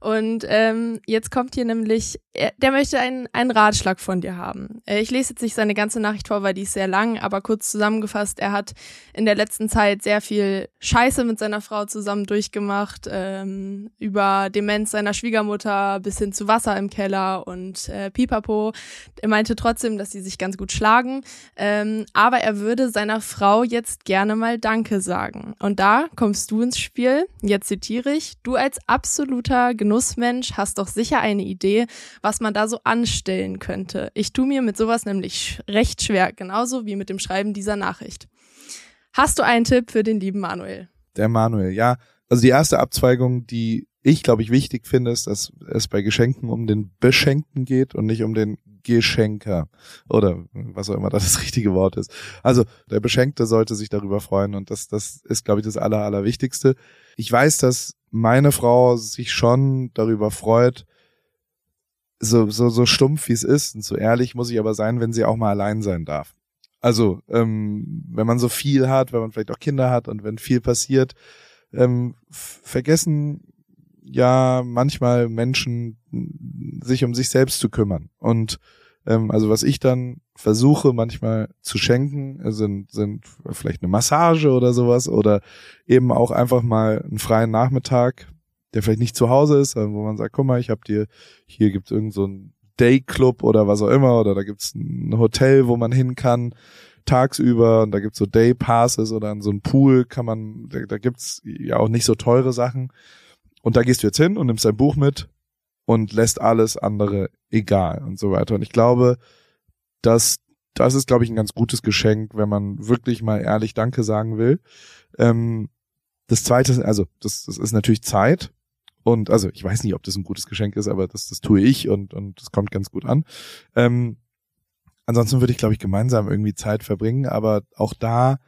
Und ähm, jetzt kommt hier nämlich, er, der möchte einen, einen Ratschlag von dir haben. Äh, ich lese jetzt nicht seine ganze Nachricht vor, weil die ist sehr lang, aber kurz zusammengefasst, er hat in der letzten Zeit sehr viel Scheiße mit seiner Frau zusammen durchgemacht, ähm, über Demenz seiner Schwiegermutter bis hin zu Wasser im Keller und äh, Pipapo. Er meinte trotzdem, dass sie sich ganz gut schlagen, ähm, aber er würde seiner Frau jetzt gerne mal Danke sagen. Und da kommst du ins Spiel. Jetzt zitiere ich, du als absoluter Genussmensch hast doch sicher eine Idee, was man da so anstellen könnte. Ich tu mir mit sowas nämlich recht schwer, genauso wie mit dem Schreiben dieser Nachricht. Hast du einen Tipp für den lieben Manuel? Der Manuel, ja. Also die erste Abzweigung, die ich, glaube ich, wichtig finde, ist, dass es bei Geschenken um den Beschenkten geht und nicht um den Geschenker oder was auch immer das, das richtige Wort ist. Also der Beschenkte sollte sich darüber freuen und das, das ist, glaube ich, das Aller, Allerwichtigste. Ich weiß, dass meine Frau sich schon darüber freut, so, so, so stumpf wie es ist und so ehrlich muss ich aber sein, wenn sie auch mal allein sein darf. Also, ähm, wenn man so viel hat, wenn man vielleicht auch Kinder hat und wenn viel passiert, ähm, vergessen ja manchmal Menschen mh, sich um sich selbst zu kümmern. Und ähm, also was ich dann versuche manchmal zu schenken, sind, sind vielleicht eine Massage oder sowas oder eben auch einfach mal einen freien Nachmittag, der vielleicht nicht zu Hause ist, wo man sagt, guck mal, ich habe dir, hier gibt's irgend so ein Dayclub oder was auch immer, oder da gibt's ein Hotel, wo man hin kann, tagsüber, und da gibt's so Day-Passes oder an so einem Pool kann man, da, da gibt's ja auch nicht so teure Sachen. Und da gehst du jetzt hin und nimmst dein Buch mit und lässt alles andere egal und so weiter. Und ich glaube, dass das ist, glaube ich, ein ganz gutes Geschenk, wenn man wirklich mal ehrlich Danke sagen will. Ähm, das zweite, also das, das ist natürlich Zeit. Und also ich weiß nicht, ob das ein gutes Geschenk ist, aber das, das tue ich und, und das kommt ganz gut an. Ähm, ansonsten würde ich, glaube ich, gemeinsam irgendwie Zeit verbringen, aber auch da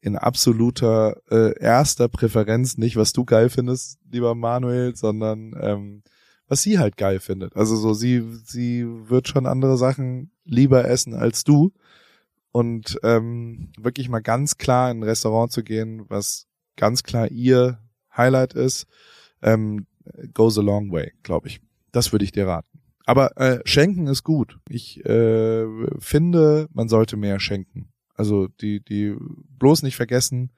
in absoluter äh, erster Präferenz nicht, was du geil findest, lieber Manuel, sondern ähm, was sie halt geil findet. Also so, sie, sie wird schon andere Sachen lieber essen als du. Und ähm, wirklich mal ganz klar in ein Restaurant zu gehen, was ganz klar ihr Highlight ist, ähm, goes a long way, glaube ich. Das würde ich dir raten. Aber äh, schenken ist gut. Ich äh, finde, man sollte mehr schenken. Also die, die bloß nicht vergessen,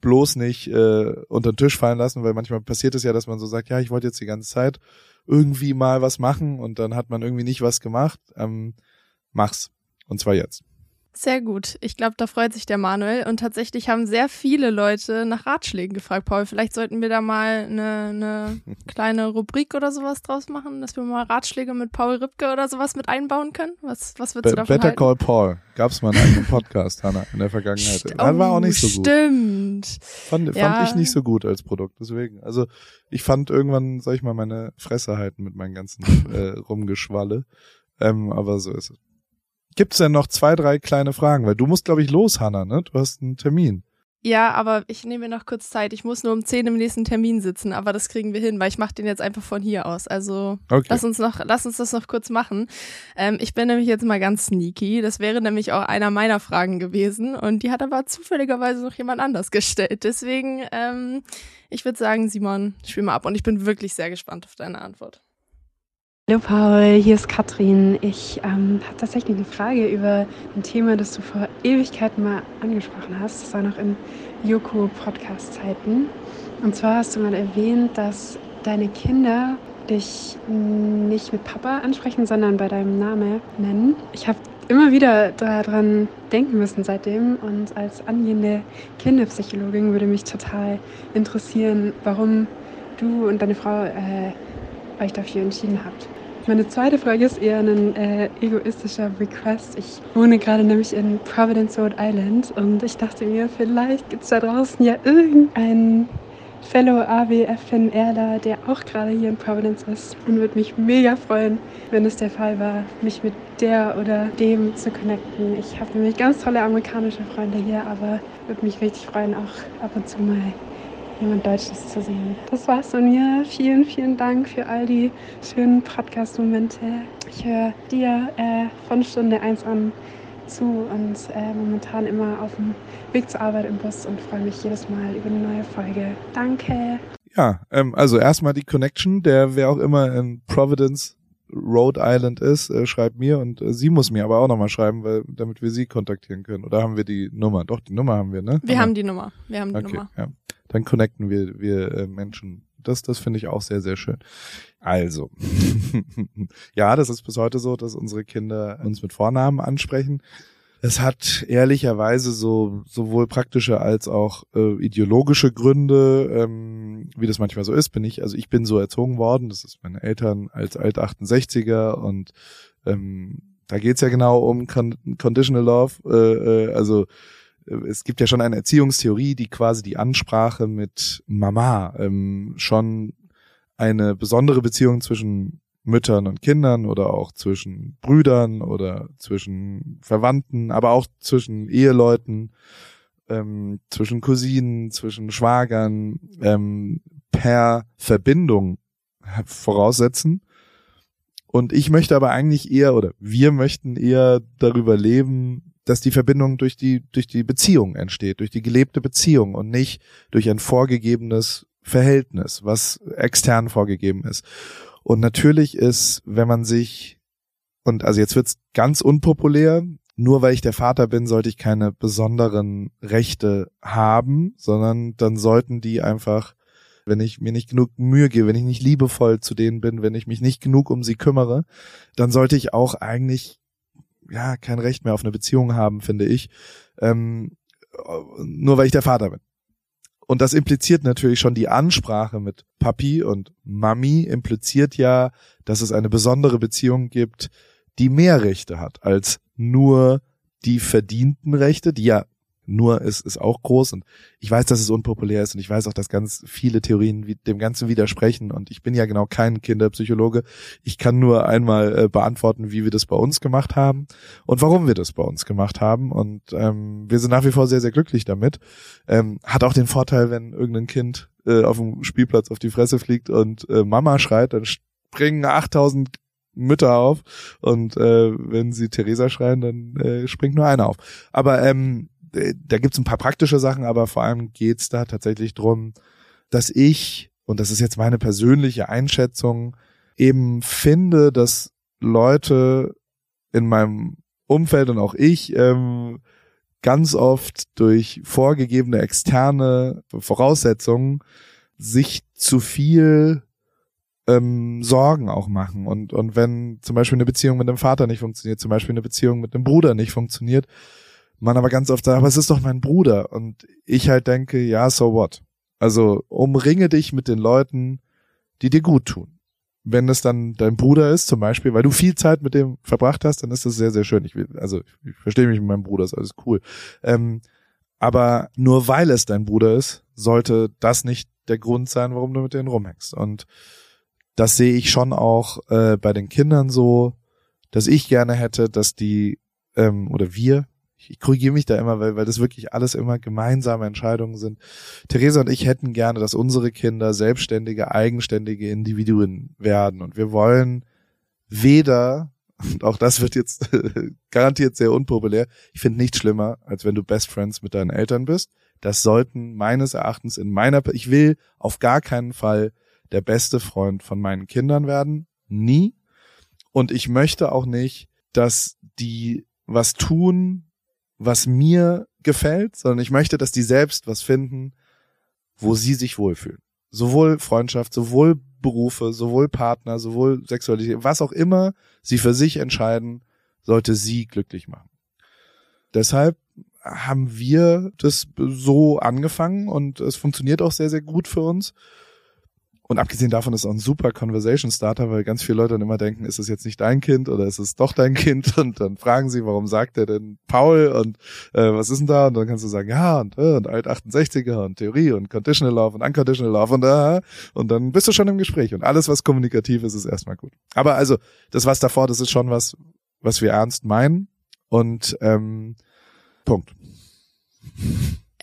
bloß nicht äh, unter den Tisch fallen lassen, weil manchmal passiert es ja, dass man so sagt, ja, ich wollte jetzt die ganze Zeit irgendwie mal was machen und dann hat man irgendwie nicht was gemacht. Ähm, mach's. Und zwar jetzt. Sehr gut. Ich glaube, da freut sich der Manuel. Und tatsächlich haben sehr viele Leute nach Ratschlägen gefragt, Paul. Vielleicht sollten wir da mal eine, eine kleine Rubrik oder sowas draus machen, dass wir mal Ratschläge mit Paul Ripke oder sowas mit einbauen können. Was, was würdest Be du davon Better halten? Call Paul. Gab's mal einen eigenen Podcast, Hanna, in der Vergangenheit. St- Das war auch nicht so gut. Stimmt. Fand, fand Ja. ich nicht so gut als Produkt, deswegen. Also ich fand irgendwann, soll ich mal meine Fresse halten mit meinen ganzen äh, Rumgeschwalle. Ähm, aber so ist es. Gibt's denn noch zwei, drei kleine Fragen? Weil du musst, glaube ich, los, Hanna, ne? Du hast einen Termin. Ja, aber ich nehme mir noch kurz Zeit. Ich muss nur um 10 im nächsten Termin sitzen, aber das kriegen wir hin, weil ich mache den jetzt einfach von hier aus. Also Okay. lass uns noch, lass uns das noch kurz machen. Ähm, ich bin nämlich jetzt mal ganz sneaky. Das wäre nämlich auch einer meiner Fragen gewesen und die hat aber zufälligerweise noch jemand anders gestellt. Deswegen, ähm, ich würde sagen, Simon, spiel mal ab und ich bin wirklich sehr gespannt auf deine Antwort. Hallo Paul, hier ist Katrin. Ich ähm, habe tatsächlich eine Frage über ein Thema, das du vor Ewigkeiten mal angesprochen hast. Das war noch in Joko-Podcast-Zeiten. Und zwar hast du mal erwähnt, dass deine Kinder dich nicht mit Papa ansprechen, sondern bei deinem Namen nennen. Ich habe immer wieder daran denken müssen seitdem und als angehende Kinderpsychologin würde mich total interessieren, warum du und deine Frau äh, euch dafür entschieden habt. Meine zweite Frage ist eher ein äh, egoistischer Request. Ich wohne gerade nämlich in Providence, Rhode Island und ich dachte mir, vielleicht gibt es da draußen ja irgendeinen Fellow AWFNRler, der auch gerade hier in Providence ist und würde mich mega freuen, wenn es der Fall war, mich mit der oder dem zu connecten. Ich habe nämlich ganz tolle amerikanische Freunde hier, aber würde mich richtig freuen, auch ab und zu mal jemand Deutsches zu sehen. Das war's von mir. Vielen, vielen Dank für all die schönen Podcast-Momente. Ich höre dir äh, von Stunde 1 an zu und äh, momentan immer auf dem Weg zur Arbeit im Bus und freue mich jedes Mal über eine neue Folge. Danke. Ja, ähm, also erstmal die Connection, der wer auch immer in Providence, Rhode Island ist, äh, schreibt mir und äh, sie muss mir aber auch nochmal schreiben, weil damit wir sie kontaktieren können. Oder haben wir die Nummer? Doch, die Nummer haben wir, ne? Wir haben die Nummer. Wir haben die okay, Nummer. ja. Dann connecten wir, wir äh, Menschen. Das, das finde ich auch sehr, sehr schön. Also, ja, das ist bis heute so, dass unsere Kinder uns mit Vornamen ansprechen. Es hat ehrlicherweise so sowohl praktische als auch äh, ideologische Gründe, ähm, wie das manchmal so ist. Bin ich, also ich bin so erzogen worden. Das ist meine Eltern als alt 68er und ähm, da geht's ja genau um Con Conditional Love. Äh, äh, also es gibt ja schon eine Erziehungstheorie, die quasi die Ansprache mit Mama ähm, schon eine besondere Beziehung zwischen Müttern und Kindern oder auch zwischen Brüdern oder zwischen Verwandten, aber auch zwischen Eheleuten, ähm, zwischen Cousinen, zwischen Schwagern ähm, per Verbindung voraussetzen. Und ich möchte aber eigentlich eher, oder wir möchten eher darüber leben, dass die Verbindung durch die, durch die Beziehung entsteht, durch die gelebte Beziehung und nicht durch ein vorgegebenes Verhältnis, was extern vorgegeben ist. Und natürlich ist, wenn man sich, und also jetzt wird's ganz unpopulär, nur weil ich der Vater bin, sollte ich keine besonderen Rechte haben, sondern dann sollten die einfach, wenn ich mir nicht genug Mühe gebe, wenn ich nicht liebevoll zu denen bin, wenn ich mich nicht genug um sie kümmere, dann sollte ich auch eigentlich ja kein Recht mehr auf eine Beziehung haben, finde ich, ähm, nur weil ich der Vater bin. Und das impliziert natürlich schon die Ansprache mit Papi und Mami impliziert ja, dass es eine besondere Beziehung gibt, die mehr Rechte hat als nur die verdienten Rechte, die ja nur ist, ist auch groß. Und ich weiß, dass es unpopulär ist und ich weiß auch, dass ganz viele Theorien wie- dem Ganzen widersprechen. Und ich bin ja genau kein Kinderpsychologe. Ich kann nur einmal äh, beantworten, wie wir das bei uns gemacht haben und warum wir das bei uns gemacht haben. Und ähm, wir sind nach wie vor sehr, sehr glücklich damit. Ähm, hat auch den Vorteil, wenn irgendein Kind äh, auf dem Spielplatz auf die Fresse fliegt und äh, Mama schreit, dann springen 8000 Mütter auf und äh, wenn sie Theresa schreien, dann äh, springt nur einer auf. Aber ähm, äh, da gibt's ein paar praktische Sachen, aber vor allem geht's da tatsächlich drum, dass ich, und das ist jetzt meine persönliche Einschätzung, eben finde, dass Leute in meinem Umfeld und auch ich ähm, ganz oft durch vorgegebene externe Voraussetzungen sich zu viel ähm, Sorgen auch machen. Und, und wenn zum Beispiel eine Beziehung mit einem Vater nicht funktioniert, zum Beispiel eine Beziehung mit einem Bruder nicht funktioniert, man aber ganz oft sagt, aber es ist doch mein Bruder. Und ich halt denke, ja, so what? Also umringe dich mit den Leuten, die dir gut tun. Wenn es dann dein Bruder ist, zum Beispiel, weil du viel Zeit mit dem verbracht hast, dann ist das sehr, sehr schön. Ich will, also ich verstehe mich mit meinem Bruder, ist alles cool. Ähm, aber nur weil es dein Bruder ist, sollte das nicht der Grund sein, warum du mit denen rumhängst. Und das sehe ich schon auch äh, bei den Kindern so, dass ich gerne hätte, dass die ähm, oder wir ich, korrigiere mich da immer, weil, weil das wirklich alles immer gemeinsame Entscheidungen sind. Theresa und ich hätten gerne, dass unsere Kinder selbstständige, eigenständige Individuen werden. Und wir wollen weder, und auch das wird jetzt garantiert sehr unpopulär, ich finde nichts schlimmer, als wenn du Best Friends mit deinen Eltern bist. Das sollten meines Erachtens in meiner, ich will auf gar keinen Fall der beste Freund von meinen Kindern werden. Nie. Und ich möchte auch nicht, dass die was tun, was mir gefällt, sondern ich möchte, dass die selbst was finden, wo sie sich wohlfühlen. Sowohl Freundschaft, sowohl Berufe, sowohl Partner, sowohl Sexualität, was auch immer sie für sich entscheiden, sollte sie glücklich machen. Deshalb haben wir das so angefangen und es funktioniert auch sehr, sehr gut für uns. Und abgesehen davon ist auch ein super Conversation Starter, weil ganz viele Leute dann immer denken, ist es jetzt nicht dein Kind oder ist es doch dein Kind? Und dann fragen sie, warum sagt er denn Paul und äh, was ist denn da? Und dann kannst du sagen, ja, und, äh, und Alt 68er und Theorie und Conditional Love und Unconditional Love und äh, und dann bist du schon im Gespräch. Und alles, was kommunikativ ist, ist erstmal gut. Aber also, das was davor, das ist schon was, was wir ernst meinen. Und ähm, Punkt.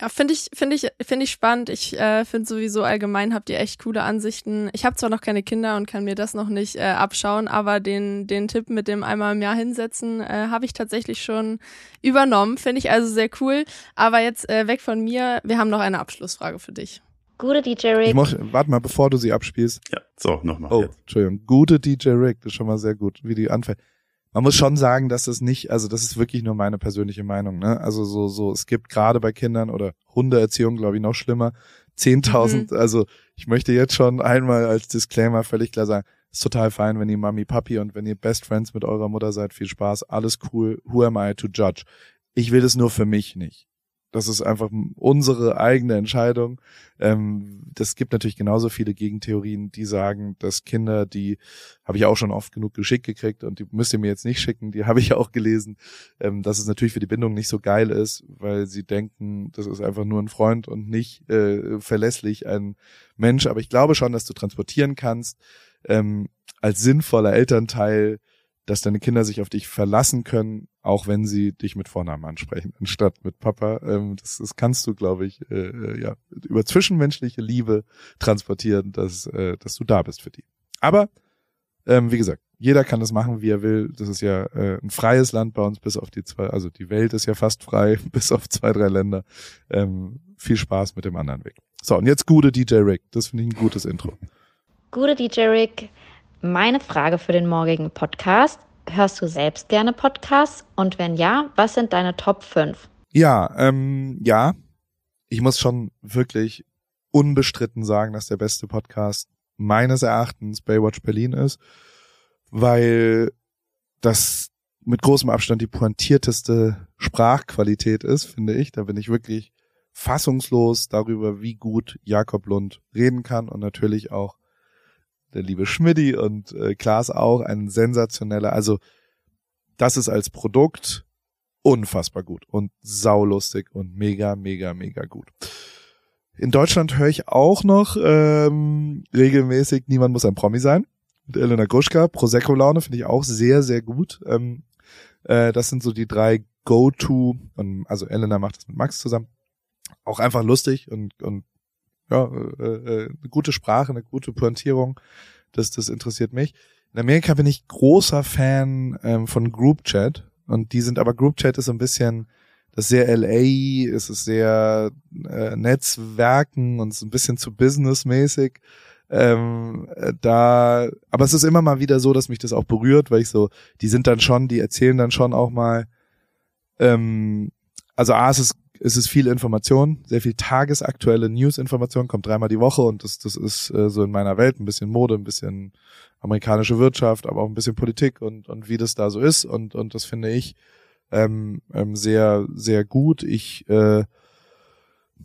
Ja, finde ich, finde ich, finde ich spannend. Ich äh, finde sowieso allgemein habt ihr echt coole Ansichten. Ich habe zwar noch keine Kinder und kann mir das noch nicht äh, abschauen, aber den, den Tipp mit dem einmal im Jahr hinsetzen, äh, habe ich tatsächlich schon übernommen. Finde ich also sehr cool. Aber jetzt äh, weg von mir. Wir haben noch eine Abschlussfrage für dich. Gute DJ Rick. Ich muss, warte mal, bevor du sie abspielst. Ja, so, nochmal. Oh, jetzt. Entschuldigung. Gute DJ Rick, das ist schon mal sehr gut, wie die anfängt. Man muss schon sagen, dass das nicht, also das ist wirklich nur meine persönliche Meinung, ne? Also so, so, es gibt gerade bei Kindern oder Hundeerziehung, glaube ich, noch schlimmer, 10.000, Mhm. also ich möchte jetzt schon einmal als Disclaimer völlig klar sagen, ist total fein, wenn ihr Mami, Papi und wenn ihr Best Friends mit eurer Mutter seid, viel Spaß, alles cool, who am I to judge? Ich will das nur für mich nicht. Das ist einfach unsere eigene Entscheidung. Ähm, das gibt natürlich genauso viele Gegentheorien, die sagen, dass Kinder, die habe ich auch schon oft genug geschickt gekriegt und die müsst ihr mir jetzt nicht schicken, die habe ich auch gelesen, ähm, dass es natürlich für die Bindung nicht so geil ist, weil sie denken, das ist einfach nur ein Freund und nicht äh, verlässlich ein Mensch. Aber ich glaube schon, dass du transportieren kannst ähm, als sinnvoller Elternteil, dass deine Kinder sich auf dich verlassen können, auch wenn sie dich mit Vornamen ansprechen, anstatt mit Papa. Ähm, das, das kannst du, glaube ich, äh, äh, ja, über zwischenmenschliche Liebe transportieren, dass, äh, dass du da bist für die. Aber ähm, wie gesagt, jeder kann das machen, wie er will. Das ist ja äh, ein freies Land bei uns, bis auf die zwei, also die Welt ist ja fast frei, bis auf zwei, drei Länder. Ähm, viel Spaß mit dem anderen Weg. So, und jetzt gute DJ Rick. Das finde ich ein gutes Intro. Gute DJ Rick. Meine Frage für den morgigen Podcast. Hörst du selbst gerne Podcasts? Und wenn ja, was sind deine Top 5? Ja, ähm, ja. Ich muss schon wirklich unbestritten sagen, dass der beste Podcast meines Erachtens Baywatch Berlin ist, weil das mit großem Abstand die pointierteste Sprachqualität ist, finde ich. Da bin ich wirklich fassungslos darüber, wie gut Jakob Lund reden kann und natürlich auch der liebe Schmidti und äh, Klaas auch ein sensationeller, also das ist als Produkt unfassbar gut und saulustig und mega, mega, mega gut. In Deutschland höre ich auch noch ähm, regelmäßig Niemand muss ein Promi sein mit Elena Gruschka. Prosecco-Laune finde ich auch sehr, sehr gut. Ähm, äh, das sind so die drei Go-To, und also Elena macht das mit Max zusammen. Auch einfach lustig und, und ja, äh, äh, eine gute Sprache, eine gute Pointierung. Das, das interessiert mich. In Amerika bin ich großer Fan ähm, von Group Chat und die sind aber Group Chat ist so ein bisschen das ist sehr LA, es ist sehr äh, Netzwerken und ist ein bisschen zu businessmäßig. Ähm, äh, da, aber es ist immer mal wieder so, dass mich das auch berührt, weil ich so, die sind dann schon, die erzählen dann schon auch mal, ähm, also A, es ist, es ist viel Information, sehr viel tagesaktuelle News-Information, kommt dreimal die Woche und das, das ist äh, so in meiner Welt ein bisschen Mode, ein bisschen amerikanische Wirtschaft, aber auch ein bisschen Politik und, und wie das da so ist und, und das finde ich ähm, ähm, sehr, sehr gut. Ich äh,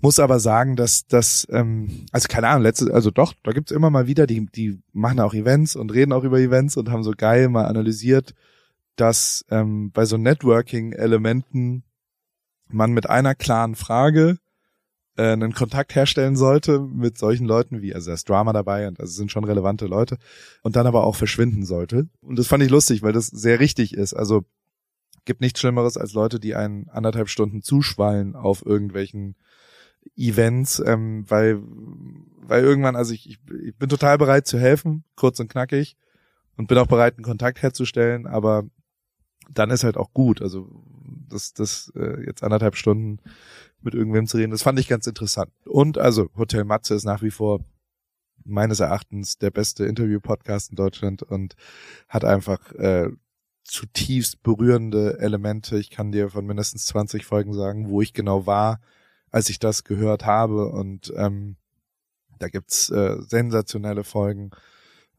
muss aber sagen, dass das, ähm, also keine Ahnung, letzte, also doch, da gibt's immer mal wieder, die, die machen auch Events und reden auch über Events und haben so geil mal analysiert, dass ähm, bei so Networking-Elementen man mit einer klaren Frage äh, einen Kontakt herstellen sollte mit solchen Leuten wie, also da ist Drama dabei und also sind schon relevante Leute und dann aber auch verschwinden sollte. Und das fand ich lustig, weil das sehr richtig ist. Also gibt nichts Schlimmeres als Leute, die einen anderthalb Stunden zuschwallen auf irgendwelchen Events, ähm, weil, weil irgendwann, also ich, ich, ich bin total bereit zu helfen, kurz und knackig, und bin auch bereit, einen Kontakt herzustellen, aber dann ist halt auch gut. Also das, das äh, jetzt anderthalb Stunden mit irgendwem zu reden, das fand ich ganz interessant. Und also Hotel Matze ist nach wie vor meines Erachtens der beste Interview-Podcast in Deutschland und hat einfach äh, zutiefst berührende Elemente. Ich kann dir von mindestens 20 Folgen sagen, wo ich genau war, als ich das gehört habe. Und ähm, da gibt's äh, sensationelle Folgen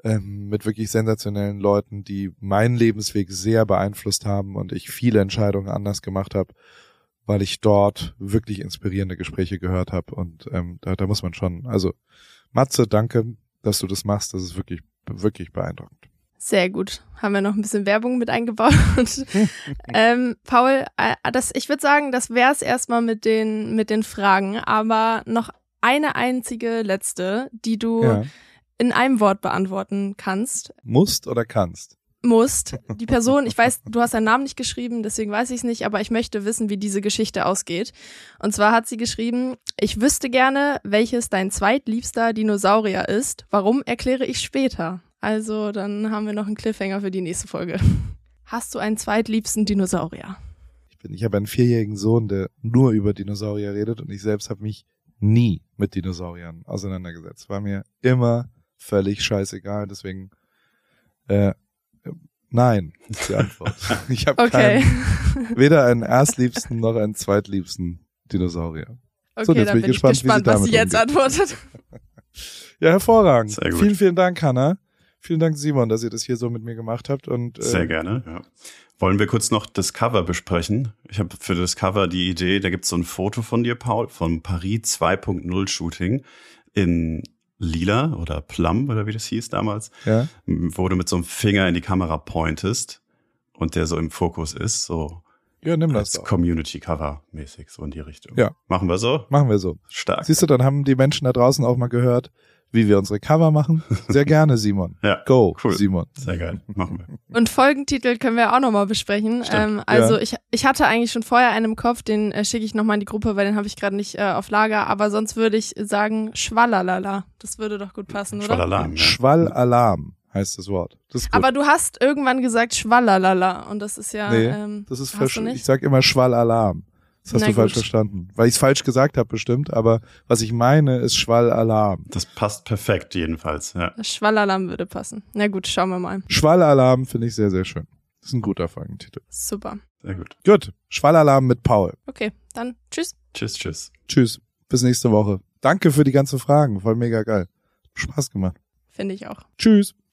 ähm, mit wirklich sensationellen Leuten, die meinen Lebensweg sehr beeinflusst haben und ich viele Entscheidungen anders gemacht habe, weil ich dort wirklich inspirierende Gespräche gehört habe. Und ähm, da, da muss man schon, also Matze, danke, dass du das machst. Das ist wirklich, wirklich beeindruckend. Sehr gut. Haben wir noch ein bisschen Werbung mit eingebaut. ähm, Paul, äh, das, ich würde sagen, das wäre es erstmal mit den, mit den Fragen, aber noch eine einzige letzte, die du ja. In einem Wort beantworten kannst. Musst oder kannst? Musst. Die Person, ich weiß, du hast deinen Namen nicht geschrieben, deswegen weiß ich es nicht, aber ich möchte wissen, wie diese Geschichte ausgeht. Und zwar hat sie geschrieben, ich wüsste gerne, welches dein zweitliebster Dinosaurier ist. Warum erkläre ich später? Also dann haben wir noch einen Cliffhanger für die nächste Folge. Hast du einen zweitliebsten Dinosaurier? Ich bin, ich habe einen vierjährigen Sohn, der nur über Dinosaurier redet und ich selbst habe mich nie mit Dinosauriern auseinandergesetzt. War mir immer völlig scheißegal. Deswegen äh, nein, ist die Antwort. Ich habe okay. weder einen erstliebsten noch einen zweitliebsten Dinosaurier. Okay, so, jetzt bin ich gespannt, gespannt wie sie was sie jetzt umgeht. antwortet. ja, hervorragend. Vielen, vielen Dank, Hannah. Vielen Dank, Simon, dass ihr das hier so mit mir gemacht habt. Und, äh, Sehr gerne, ja. Wollen wir kurz noch das Cover besprechen? Ich habe für das Cover die Idee, da gibt es so ein Foto von dir, Paul, vom Paris 2.0 Shooting in Lila oder Plum oder wie das hieß damals, ja. wo du mit so einem Finger in die Kamera pointest und der so im Fokus ist, so ja, nimm das als Community Cover mäßig so in die Richtung. Ja. Machen wir so? Machen wir so. Stark. Siehst du, dann haben die Menschen da draußen auch mal gehört, wie wir unsere Cover machen. Sehr gerne, Simon. ja, Go, cool. Simon. Sehr geil. Machen wir. Und Folgentitel können wir auch nochmal besprechen. Ähm, also ja. ich, ich hatte eigentlich schon vorher einen im Kopf, den äh, schicke ich nochmal in die Gruppe, weil den habe ich gerade nicht äh, auf Lager. Aber sonst würde ich sagen Schwallalala. Das würde doch gut passen, oder? Schwallalarm. Ja. Schwallalarm heißt das Wort. Das Aber du hast irgendwann gesagt Schwallalala und das ist ja. Nee, ähm, das ist falsch. Ich sag immer Schwallalarm. Das hast Na du falsch verstanden. Weil ich es falsch gesagt habe bestimmt, aber was ich meine ist Schwallalarm. Das passt perfekt jedenfalls, ja. Schwallalarm würde passen. Na gut, schauen wir mal. Schwallalarm finde ich sehr, sehr schön. Das ist ein guter Folgentitel. Super. Sehr gut. Gut. Schwallalarm mit Paul. Okay, dann tschüss. Tschüss, tschüss. Tschüss. Bis nächste Woche. Danke für die ganzen Fragen. Voll mega geil. Spaß gemacht. Finde ich auch. Tschüss.